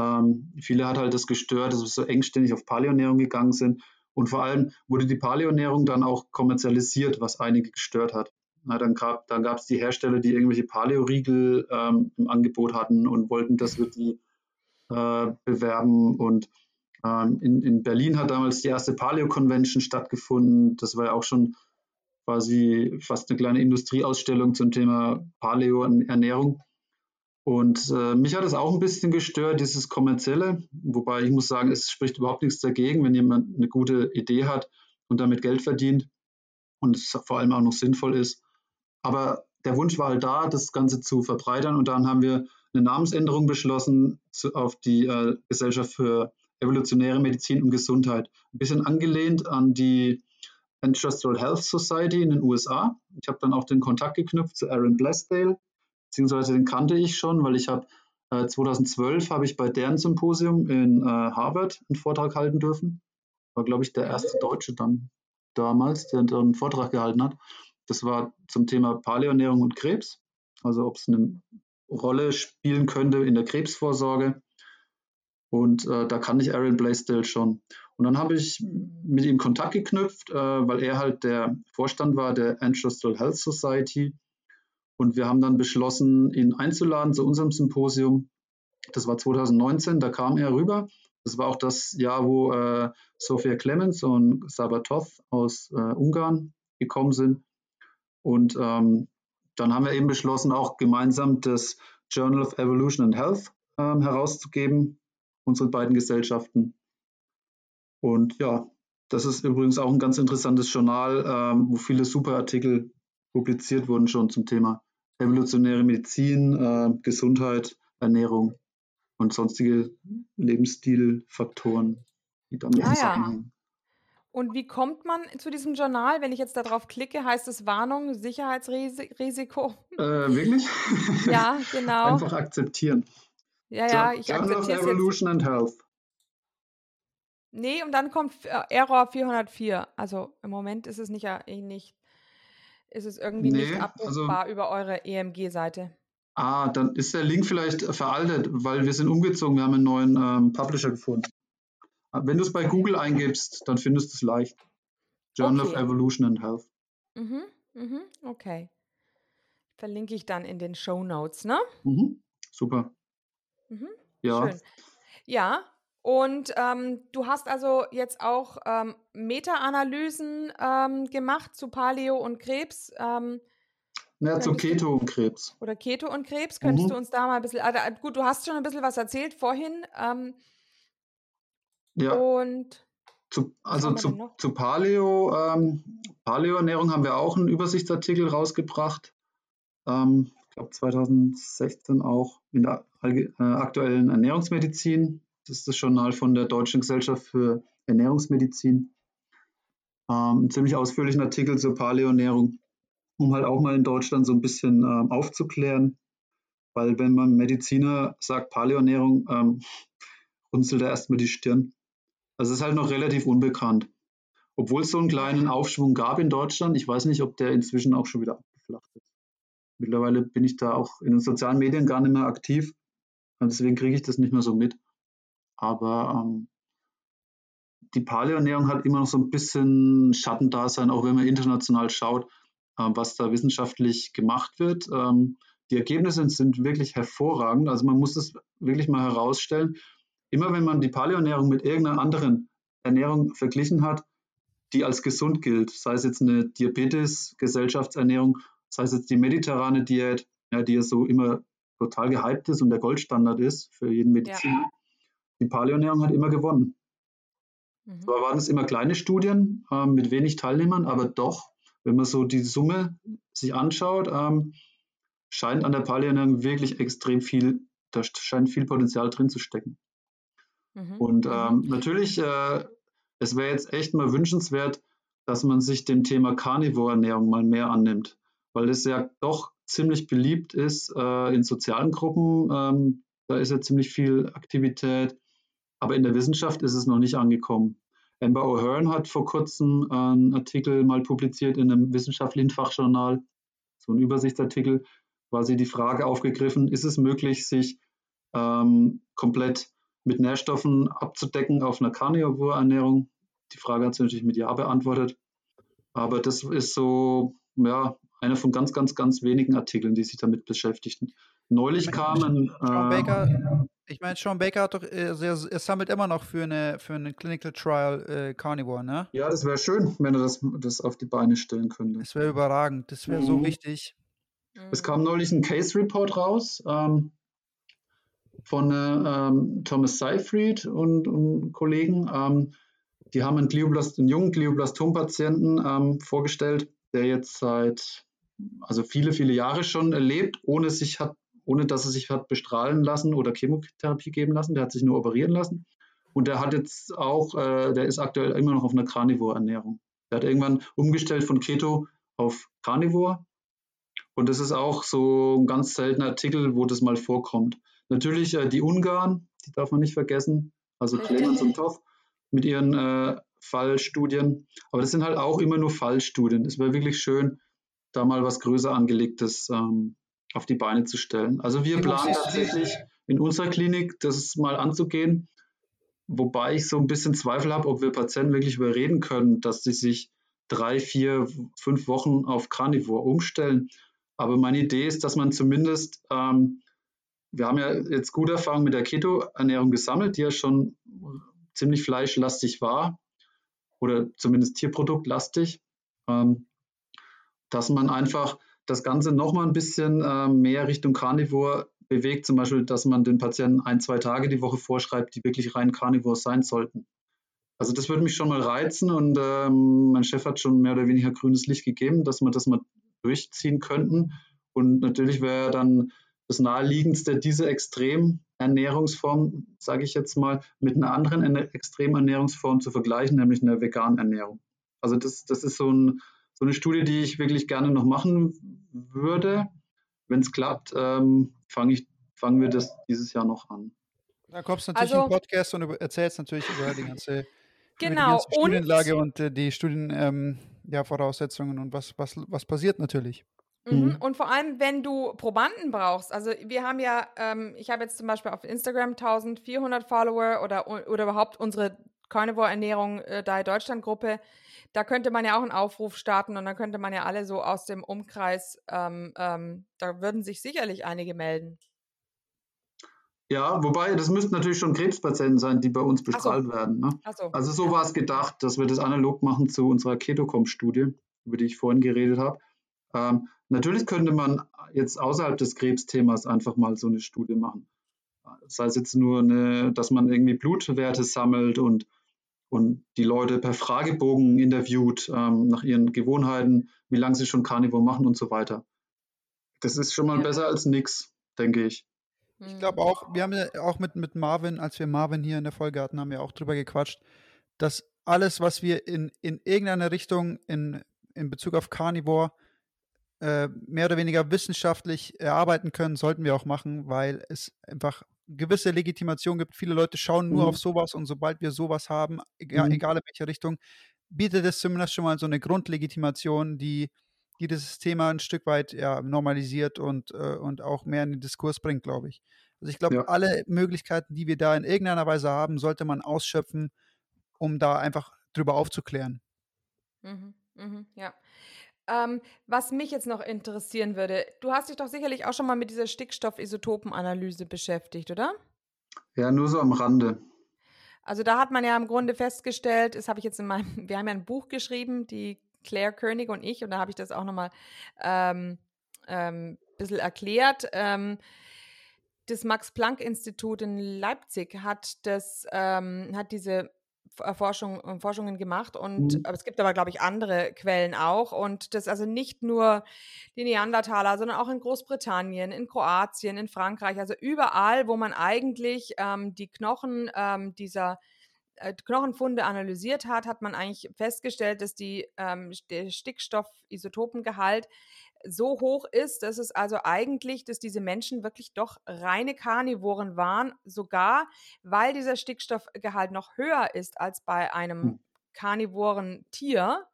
[SPEAKER 4] Ähm, viele hat halt das gestört, dass wir so engständig auf Paleoernährung gegangen sind. Und vor allem wurde die Paleoernährung dann auch kommerzialisiert, was einige gestört hat. Na, dann gab es die Hersteller, die irgendwelche Paleo-Riegel ähm, im Angebot hatten und wollten, dass wir die äh, bewerben. Und ähm, in, in Berlin hat damals die erste Paleo-Convention stattgefunden. Das war ja auch schon quasi fast eine kleine Industrieausstellung zum Thema Paleo-Ernährung. Und äh, mich hat es auch ein bisschen gestört, dieses kommerzielle, wobei ich muss sagen, es spricht überhaupt nichts dagegen, wenn jemand eine gute Idee hat und damit Geld verdient und es vor allem auch noch sinnvoll ist. Aber der Wunsch war halt da, das Ganze zu verbreitern und dann haben wir eine Namensänderung beschlossen zu, auf die äh, Gesellschaft für evolutionäre Medizin und Gesundheit. Ein bisschen angelehnt an die Ancestral Health Society in den USA. Ich habe dann auch den Kontakt geknüpft zu Aaron Blaisdell, beziehungsweise den kannte ich schon, weil ich habe äh, 2012 habe ich bei deren Symposium in äh, Harvard einen Vortrag halten dürfen. War, glaube ich, der erste Deutsche dann damals, der einen Vortrag gehalten hat. Das war zum Thema Paleoernährung und Krebs, also ob es eine Rolle spielen könnte in der Krebsvorsorge. Und äh, da kannte ich Aaron Blaisdell schon. Und dann habe ich mit ihm Kontakt geknüpft, äh, weil er halt der Vorstand war der Ancestral Health Society und wir haben dann beschlossen, ihn einzuladen zu unserem Symposium. Das war 2019, da kam er rüber. Das war auch das Jahr, wo äh, Sofia Clemens und Sabatov aus äh, Ungarn gekommen sind. Und ähm, dann haben wir eben beschlossen, auch gemeinsam das Journal of Evolution and Health ähm, herauszugeben, unsere beiden Gesellschaften. Und ja, das ist übrigens auch ein ganz interessantes Journal, ähm, wo viele super Artikel publiziert wurden schon zum Thema evolutionäre Medizin, äh, Gesundheit, Ernährung und sonstige Lebensstilfaktoren,
[SPEAKER 5] die damit ah, zusammenhängen. Ja. Und wie kommt man zu diesem Journal? Wenn ich jetzt darauf klicke, heißt es Warnung, Sicherheitsrisiko?
[SPEAKER 4] Äh, wirklich?
[SPEAKER 5] ja, genau.
[SPEAKER 4] Einfach akzeptieren.
[SPEAKER 5] Ja, ja, ich akzeptiere
[SPEAKER 4] es Evolution and Health.
[SPEAKER 5] Nee, und dann kommt äh, Error 404. Also im Moment ist es nicht, äh, nicht ist es irgendwie nee, nicht also abrufbar also, über eure EMG-Seite.
[SPEAKER 4] Ah, dann ist der Link vielleicht veraltet, weil wir sind umgezogen, wir haben einen neuen ähm, Publisher gefunden. Wenn du es bei Google eingibst, dann findest du es leicht. Journal okay. of Evolution and Health.
[SPEAKER 5] Mhm, mhm, okay. Verlinke ich dann in den Show Notes, ne?
[SPEAKER 4] Mhm, super.
[SPEAKER 5] Mhm, ja. Schön. Ja, und ähm, du hast also jetzt auch ähm, Meta-Analysen ähm, gemacht zu Paleo und Krebs. Ähm,
[SPEAKER 4] ja, zu Keto und Krebs.
[SPEAKER 5] Oder Keto und Krebs. Könntest mhm. du uns da mal ein bisschen. Also, gut, du hast schon ein bisschen was erzählt vorhin. Ähm,
[SPEAKER 4] ja.
[SPEAKER 5] Und.
[SPEAKER 4] Zu, also zu, zu Paleo, ähm, Paleo-Ernährung haben wir auch einen Übersichtsartikel rausgebracht. Ähm, ich glaube 2016 auch in der äh, aktuellen Ernährungsmedizin. Das ist das Journal von der Deutschen Gesellschaft für Ernährungsmedizin. Ähm, einen ziemlich ausführlichen Artikel zur Paleoernährung, um halt auch mal in Deutschland so ein bisschen ähm, aufzuklären. Weil wenn man Mediziner sagt Paleoernährung, ähm, runzelt er erstmal die Stirn. Also es ist halt noch relativ unbekannt. Obwohl es so einen kleinen Aufschwung gab in Deutschland. Ich weiß nicht, ob der inzwischen auch schon wieder abgeflacht ist. Mittlerweile bin ich da auch in den sozialen Medien gar nicht mehr aktiv. Und deswegen kriege ich das nicht mehr so mit. Aber ähm, die Paleoernährung hat immer noch so ein bisschen Schattendasein, auch wenn man international schaut, äh, was da wissenschaftlich gemacht wird. Ähm, die Ergebnisse sind wirklich hervorragend. Also man muss es wirklich mal herausstellen. Immer wenn man die Paleoernährung mit irgendeiner anderen Ernährung verglichen hat, die als gesund gilt, sei es jetzt eine Diabetes-Gesellschaftsernährung, sei es jetzt die mediterrane Diät, ja, die ja so immer total gehypt ist und der Goldstandard ist für jeden Mediziner. Ja die Paleoernährung hat immer gewonnen. Mhm. Zwar waren es immer kleine Studien äh, mit wenig Teilnehmern, aber doch, wenn man so die Summe sich anschaut, ähm, scheint an der Paleoernährung wirklich extrem viel, da scheint viel Potenzial drin zu stecken. Mhm. Und mhm. ähm, natürlich, äh, es wäre jetzt echt mal wünschenswert, dass man sich dem Thema Carnivore-Ernährung mal mehr annimmt, weil es ja doch ziemlich beliebt ist äh, in sozialen Gruppen. Ähm, da ist ja ziemlich viel Aktivität. Aber in der Wissenschaft ist es noch nicht angekommen. Amber O'Hearn hat vor kurzem einen Artikel mal publiziert in einem wissenschaftlichen Fachjournal, so ein Übersichtsartikel, quasi die Frage aufgegriffen, ist es möglich, sich ähm, komplett mit Nährstoffen abzudecken auf einer Carnivore-Ernährung? Die Frage hat sie natürlich mit Ja beantwortet. Aber das ist so, ja, einer von ganz, ganz, ganz wenigen Artikeln, die sich damit beschäftigten. Neulich kamen.
[SPEAKER 3] Äh, ich meine, Sean Baker hat doch, äh, er, er, sammelt immer noch für eine, für eine Clinical Trial äh, Carnivore, ne?
[SPEAKER 4] Ja, das wäre schön, wenn er das, das auf die Beine stellen könnte.
[SPEAKER 3] Das wäre überragend, das wäre mhm. so wichtig.
[SPEAKER 4] Es kam neulich ein Case Report raus ähm, von äh, ähm, Thomas Seyfried und, und Kollegen. Ähm, die haben einen, Glioblast, einen jungen Glioblastom-Patienten ähm, vorgestellt, der jetzt seit also viele, viele Jahre schon lebt, ohne sich hat ohne dass er sich hat bestrahlen lassen oder Chemotherapie geben lassen. Der hat sich nur operieren lassen. Und der hat jetzt auch, äh, der ist aktuell immer noch auf einer Carnivore-Ernährung. Der hat irgendwann umgestellt von Keto auf Carnivore. Und das ist auch so ein ganz seltener Artikel, wo das mal vorkommt. Natürlich äh, die Ungarn, die darf man nicht vergessen, also Clemens und Toff mit ihren äh, Fallstudien. Aber das sind halt auch immer nur Fallstudien. Es wäre wirklich schön, da mal was größer angelegtes ähm, auf die Beine zu stellen. Also wir planen tatsächlich in unserer Klinik das mal anzugehen, wobei ich so ein bisschen Zweifel habe, ob wir Patienten wirklich überreden können, dass sie sich drei, vier, fünf Wochen auf Carnivore umstellen. Aber meine Idee ist, dass man zumindest, ähm, wir haben ja jetzt gute Erfahrungen mit der Keto-Ernährung gesammelt, die ja schon ziemlich fleischlastig war oder zumindest tierproduktlastig. Ähm, dass man einfach das Ganze nochmal ein bisschen äh, mehr Richtung Carnivore bewegt, zum Beispiel, dass man den Patienten ein, zwei Tage die Woche vorschreibt, die wirklich rein Carnivore sein sollten. Also das würde mich schon mal reizen und ähm, mein Chef hat schon mehr oder weniger grünes Licht gegeben, dass wir das mal durchziehen könnten. Und natürlich wäre dann das Naheliegendste, diese Extremernährungsform, sage ich jetzt mal, mit einer anderen Extremernährungsform zu vergleichen, nämlich einer veganen Ernährung. Also das, das ist so, ein, so eine Studie, die ich wirklich gerne noch machen würde. Wenn es klappt, ähm, fange ich, fangen wir das dieses Jahr noch an.
[SPEAKER 3] Da kommst du natürlich also, im Podcast und erzählst natürlich über die ganze
[SPEAKER 5] Genau.
[SPEAKER 3] Die Studienlage und, und äh, die Studienvoraussetzungen ähm, ja, und was, was, was passiert natürlich.
[SPEAKER 5] Mhm. mhm. Und vor allem, wenn du Probanden brauchst. Also wir haben ja, ähm, ich habe jetzt zum Beispiel auf Instagram 1400 Follower oder, oder überhaupt unsere Carnivore Ernährung äh, Diet Deutschland Gruppe. Da könnte man ja auch einen Aufruf starten und dann könnte man ja alle so aus dem Umkreis, ähm, ähm, da würden sich sicherlich einige melden.
[SPEAKER 4] Ja, wobei, das müssten natürlich schon Krebspatienten sein, die bei uns bestrahlt so. werden. Ne? So. Also so war es gedacht, dass wir das analog machen zu unserer Ketocom-Studie, über die ich vorhin geredet habe. Ähm, natürlich könnte man jetzt außerhalb des Krebsthemas einfach mal so eine Studie machen. Sei es jetzt nur, eine, dass man irgendwie Blutwerte sammelt und, und die Leute per Fragebogen interviewt ähm, nach ihren Gewohnheiten, wie lange sie schon Carnivore machen und so weiter. Das ist schon mal ja. besser als nichts, denke ich.
[SPEAKER 3] Ich glaube auch, wir haben ja auch mit, mit Marvin, als wir Marvin hier in der Folge hatten, haben wir auch drüber gequatscht, dass alles, was wir in, in irgendeiner Richtung in, in Bezug auf Carnivore äh, mehr oder weniger wissenschaftlich erarbeiten können, sollten wir auch machen, weil es einfach gewisse Legitimation gibt. Viele Leute schauen nur mhm. auf sowas und sobald wir sowas haben, egal, mhm. egal in welche Richtung, bietet es zumindest schon mal so eine Grundlegitimation, die die dieses Thema ein Stück weit ja, normalisiert und, äh, und auch mehr in den Diskurs bringt, glaube ich. Also ich glaube, ja. alle Möglichkeiten, die wir da in irgendeiner Weise haben, sollte man ausschöpfen, um da einfach drüber aufzuklären.
[SPEAKER 5] Mhm, mhm, ja. Ähm, was mich jetzt noch interessieren würde, du hast dich doch sicherlich auch schon mal mit dieser Stickstoffisotopenanalyse beschäftigt, oder?
[SPEAKER 4] Ja, nur so am Rande.
[SPEAKER 5] Also da hat man ja im Grunde festgestellt, das habe ich jetzt in meinem, wir haben ja ein Buch geschrieben, die Claire König und ich, und da habe ich das auch nochmal ein ähm, ähm, bisschen erklärt. Ähm, das Max-Planck-Institut in Leipzig hat, das, ähm, hat diese Forschung, äh, Forschungen gemacht und mhm. es gibt aber, glaube ich, andere Quellen auch. Und das also nicht nur die Neandertaler, sondern auch in Großbritannien, in Kroatien, in Frankreich, also überall, wo man eigentlich ähm, die Knochen ähm, dieser äh, Knochenfunde analysiert hat, hat man eigentlich festgestellt, dass die, ähm, der Stickstoffisotopengehalt so hoch ist, dass es also eigentlich, dass diese Menschen wirklich doch reine Karnivoren waren, sogar weil dieser Stickstoffgehalt noch höher ist als bei einem hm. karnivoren Tier.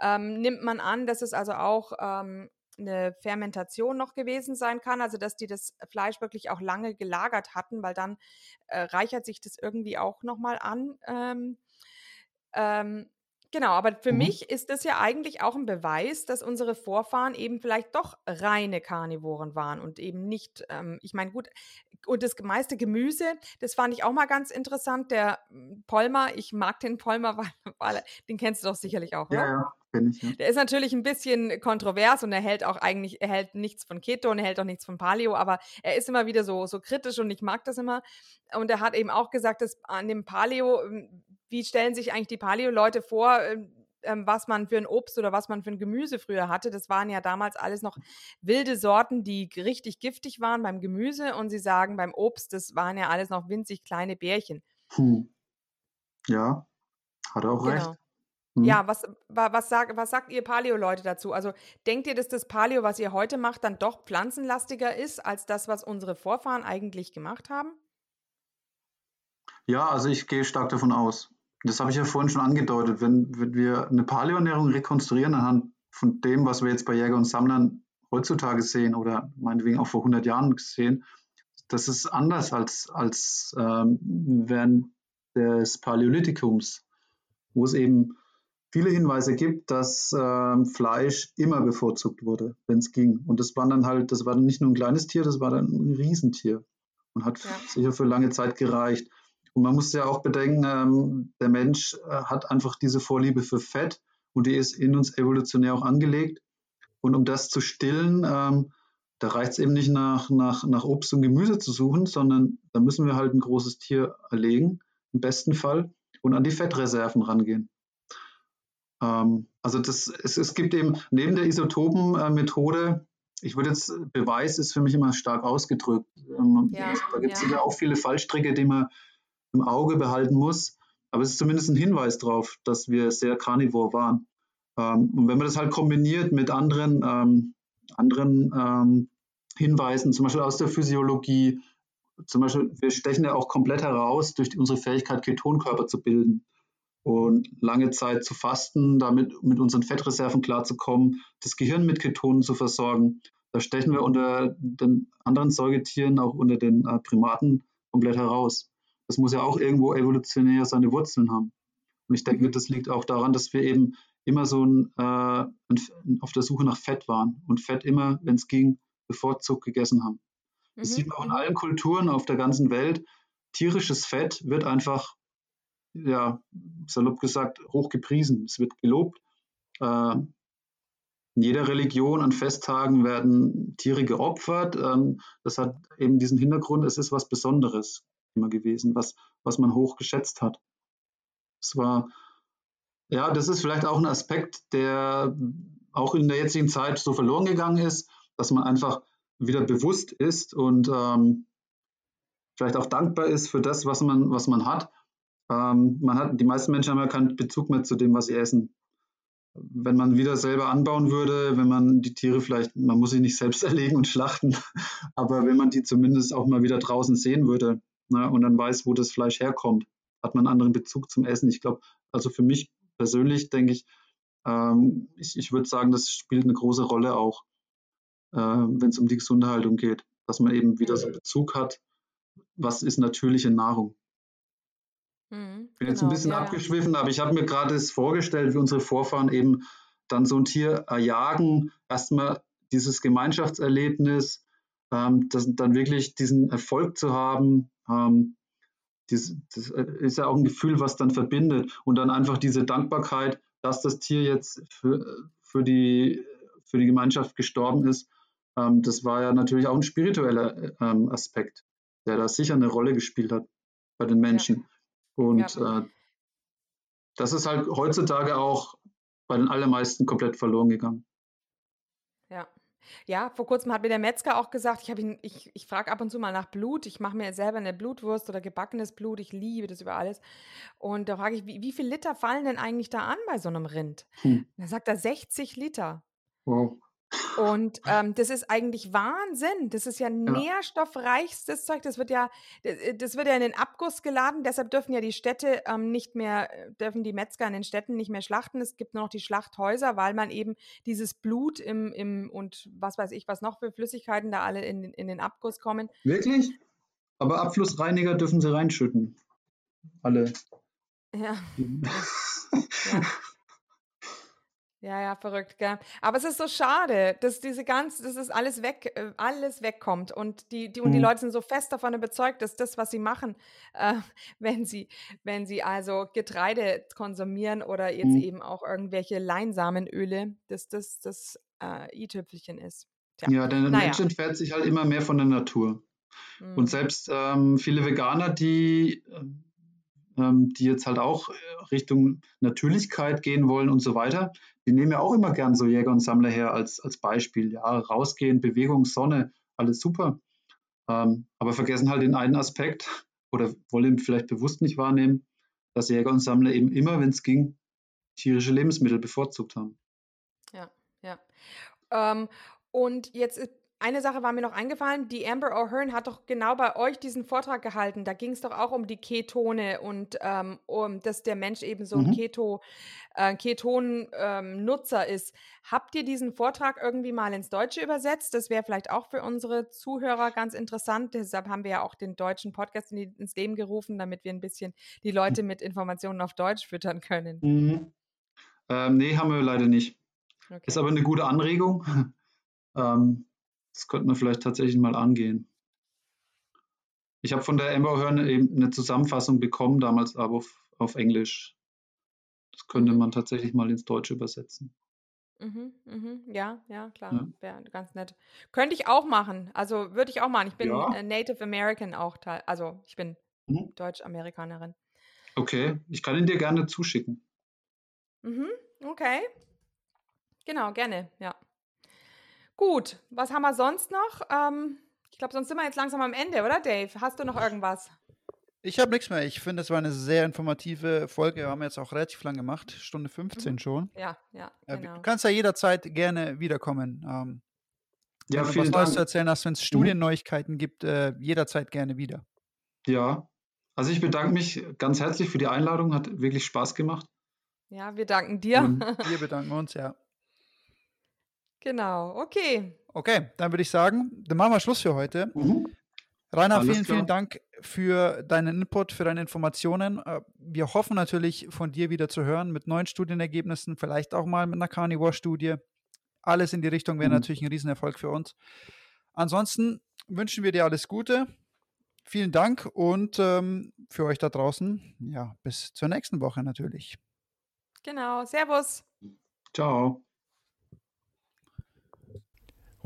[SPEAKER 5] Ähm, nimmt man an, dass es also auch ähm, eine Fermentation noch gewesen sein kann, also dass die das Fleisch wirklich auch lange gelagert hatten, weil dann äh, reichert sich das irgendwie auch nochmal an. Ähm, ähm, genau, aber für mhm. mich ist das ja eigentlich auch ein Beweis, dass unsere Vorfahren eben vielleicht doch reine Karnivoren waren und eben nicht, ähm, ich meine, gut, und das meiste Gemüse, das fand ich auch mal ganz interessant. Der hm, Polmer, ich mag den Polmer, weil, weil den kennst du doch sicherlich auch,
[SPEAKER 4] oder? Ja, ja. Ich, ja.
[SPEAKER 5] Der ist natürlich ein bisschen kontrovers und er hält auch eigentlich, er hält nichts von Keto und er hält auch nichts von Paleo, aber er ist immer wieder so, so kritisch und ich mag das immer. Und er hat eben auch gesagt, dass an dem Paleo, hm, wie stellen sich eigentlich die Paleo-Leute vor, ähm, ähm, was man für ein Obst oder was man für ein Gemüse früher hatte. Das waren ja damals alles noch wilde Sorten, die richtig giftig waren beim Gemüse. Und sie sagen, beim Obst, das waren ja alles noch winzig kleine Bärchen.
[SPEAKER 4] Hm. Ja, hat er auch genau. recht. Hm.
[SPEAKER 5] Ja, was, was, sag, was sagt ihr Paleo-Leute dazu? Also denkt ihr, dass das Paleo, was ihr heute macht, dann doch pflanzenlastiger ist als das, was unsere Vorfahren eigentlich gemacht haben?
[SPEAKER 4] Ja, also ich gehe stark davon aus. Das habe ich ja vorhin schon angedeutet. Wenn, wenn wir eine Paleoernährung rekonstruieren anhand von dem, was wir jetzt bei Jäger und Sammlern heutzutage sehen oder meinetwegen auch vor 100 Jahren sehen, das ist anders als, als ähm, während des Paläolithikums, wo es eben viele Hinweise gibt, dass ähm, Fleisch immer bevorzugt wurde, wenn es ging. Und das war dann halt, das war dann nicht nur ein kleines Tier, das war dann ein Riesentier und hat ja. sicher für lange Zeit gereicht. Und man muss ja auch bedenken, ähm, der Mensch äh, hat einfach diese Vorliebe für Fett und die ist in uns evolutionär auch angelegt. Und um das zu stillen, ähm, da reicht es eben nicht nach, nach, nach Obst und Gemüse zu suchen, sondern da müssen wir halt ein großes Tier erlegen, im besten Fall, und an die Fettreserven rangehen. Ähm, also das, es, es gibt eben neben der Isotopenmethode, ich würde jetzt, Beweis ist für mich immer stark ausgedrückt. Ähm, ja, da gibt es ja. auch viele Fallstricke, die man im Auge behalten muss. Aber es ist zumindest ein Hinweis darauf, dass wir sehr karnivor waren. Ähm, und wenn man das halt kombiniert mit anderen, anderen Hinweisen, zum Beispiel aus der Physiologie, zum Beispiel, wir stechen ja auch komplett heraus durch unsere Fähigkeit, Ketonkörper zu bilden. Und lange Zeit zu fasten, damit mit unseren Fettreserven klarzukommen, das Gehirn mit Ketonen zu versorgen. Da stechen wir unter den anderen Säugetieren, auch unter den äh, Primaten, komplett heraus. Das muss ja auch irgendwo evolutionär seine Wurzeln haben. Und ich denke, mhm. das liegt auch daran, dass wir eben immer so ein, äh, ein, auf der Suche nach Fett waren und Fett immer, wenn es ging, bevorzugt gegessen haben. Das mhm. sieht man auch in allen Kulturen auf der ganzen Welt. Tierisches Fett wird einfach, ja, salopp gesagt, hoch gepriesen. Es wird gelobt. Äh, in jeder Religion an Festtagen werden Tiere geopfert. Ähm, das hat eben diesen Hintergrund, es ist was Besonderes immer gewesen, was, was man hoch geschätzt hat. Es war ja, das ist vielleicht auch ein Aspekt, der auch in der jetzigen Zeit so verloren gegangen ist, dass man einfach wieder bewusst ist und ähm, vielleicht auch dankbar ist für das, was man, was man hat. Ähm, man hat. Die meisten Menschen haben ja keinen Bezug mehr zu dem, was sie essen. Wenn man wieder selber anbauen würde, wenn man die Tiere vielleicht, man muss sie nicht selbst erlegen und schlachten, aber wenn man die zumindest auch mal wieder draußen sehen würde ne, und dann weiß, wo das Fleisch herkommt, hat man einen anderen Bezug zum Essen. Ich glaube, also für mich persönlich denke ich, ähm, ich, ich würde sagen, das spielt eine große Rolle auch, äh, wenn es um die Gesunderhaltung geht, dass man eben wieder so Bezug hat, was ist natürliche Nahrung. Mhm, bin jetzt ein genau, bisschen ja, abgeschwiffen, aber ich habe mir gerade es vorgestellt, wie unsere Vorfahren eben dann so ein Tier erjagen, erstmal dieses Gemeinschaftserlebnis, ähm, das, dann wirklich diesen Erfolg zu haben, ähm, das, das äh, ist ja auch ein Gefühl, was dann verbindet. Und dann einfach diese Dankbarkeit, dass das Tier jetzt für, für, die, für die Gemeinschaft gestorben ist. Ähm, das war ja natürlich auch ein spiritueller ähm, Aspekt, der da sicher eine Rolle gespielt hat bei den Menschen. Ja. Und ja. Äh, das ist halt heutzutage auch bei den allermeisten komplett verloren gegangen.
[SPEAKER 5] Ja. Ja, vor kurzem hat mir der Metzger auch gesagt, ich, ihn, ich, ich frage ab und zu mal nach Blut. Ich mache mir selber eine Blutwurst oder gebackenes Blut. Ich liebe das über alles. Und da frage ich, wie, wie viel Liter fallen denn eigentlich da an bei so einem Rind? Hm. Da sagt er 60 Liter. Wow. Und ähm, das ist eigentlich Wahnsinn. Das ist ja, ja. nährstoffreichstes Zeug. Das wird ja, äh, das wird ja in den Abguss geladen. Deshalb dürfen ja die Städte ähm, nicht mehr, äh, dürfen die Metzger in den Städten nicht mehr schlachten. Es gibt nur noch die Schlachthäuser, weil man eben dieses Blut im, im und was weiß ich, was noch für Flüssigkeiten da alle in, in den Abguss kommen.
[SPEAKER 4] Wirklich? Aber Abflussreiniger dürfen sie reinschütten. Alle.
[SPEAKER 5] Ja. ja. Ja, ja, verrückt, gell? Aber es ist so schade, dass diese ganze, dass es alles weg, äh, alles wegkommt und die, die und die mhm. Leute sind so fest davon überzeugt, dass das, was sie machen, äh, wenn sie, wenn sie also Getreide konsumieren oder jetzt mhm. eben auch irgendwelche Leinsamenöle, dass das das äh, i-Tüpfelchen ist.
[SPEAKER 4] Tja. Ja, der naja. Mensch entfernt sich halt immer mehr von der Natur. Mhm. Und selbst ähm, viele Veganer, die ähm, die jetzt halt auch äh, Richtung Natürlichkeit gehen wollen und so weiter, die nehmen ja auch immer gern so Jäger und Sammler her als, als Beispiel. Ja, rausgehen, Bewegung, Sonne, alles super. Ähm, aber vergessen halt den einen Aspekt oder wollen vielleicht bewusst nicht wahrnehmen, dass Jäger und Sammler eben immer, wenn es ging, tierische Lebensmittel bevorzugt haben.
[SPEAKER 5] Ja, ja. Ähm, und jetzt eine Sache war mir noch eingefallen, die Amber O'Hearn hat doch genau bei euch diesen Vortrag gehalten. Da ging es doch auch um die Ketone und ähm, um, dass der Mensch eben so ein mhm. Keto, äh, Keton-Nutzer ähm, ist. Habt ihr diesen Vortrag irgendwie mal ins Deutsche übersetzt? Das wäre vielleicht auch für unsere Zuhörer ganz interessant. Deshalb haben wir ja auch den deutschen Podcast in die, ins Leben gerufen, damit wir ein bisschen die Leute mit Informationen auf Deutsch füttern können.
[SPEAKER 4] Mhm. Ähm, nee, haben wir leider nicht. Okay. Ist aber eine gute Anregung. ähm, das könnte man vielleicht tatsächlich mal angehen. Ich habe von der Amber Hearn eben eine Zusammenfassung bekommen, damals aber auf, auf Englisch. Das könnte man tatsächlich mal ins Deutsche übersetzen.
[SPEAKER 5] Mhm, mhm. Ja, ja, klar. Ja. Wäre ganz nett. Könnte ich auch machen. Also würde ich auch machen. Ich bin ja. äh, Native American auch. Also ich bin mhm. Deutsch-Amerikanerin.
[SPEAKER 4] Okay, ich kann ihn dir gerne zuschicken.
[SPEAKER 5] Mhm, okay. Genau, gerne, ja. Gut, was haben wir sonst noch? Ähm, ich glaube, sonst sind wir jetzt langsam am Ende, oder Dave? Hast du noch irgendwas?
[SPEAKER 3] Ich habe nichts mehr. Ich finde, es war eine sehr informative Folge. Wir haben jetzt auch relativ lang gemacht, Stunde 15 mhm. schon.
[SPEAKER 5] Ja, ja. Genau.
[SPEAKER 3] Du kannst ja jederzeit gerne wiederkommen. Ähm, ja, wenn du was Neues zu erzählen hast, wenn es mhm. Studienneuigkeiten mhm. gibt, äh, jederzeit gerne wieder.
[SPEAKER 4] Ja, also ich bedanke mich ganz herzlich für die Einladung. Hat wirklich Spaß gemacht.
[SPEAKER 5] Ja, wir danken dir.
[SPEAKER 3] Und wir bedanken uns, ja.
[SPEAKER 5] Genau, okay.
[SPEAKER 3] Okay, dann würde ich sagen, dann machen wir Schluss für heute. Mhm. Rainer, Alles vielen, klar. vielen Dank für deinen Input, für deine Informationen. Äh, wir hoffen natürlich von dir wieder zu hören mit neuen Studienergebnissen, vielleicht auch mal mit einer Carnivore-Studie. Alles in die Richtung wäre mhm. natürlich ein Riesenerfolg für uns. Ansonsten wünschen wir dir alles Gute. Vielen Dank und ähm, für euch da draußen, ja, bis zur nächsten Woche natürlich.
[SPEAKER 5] Genau, Servus.
[SPEAKER 4] Ciao.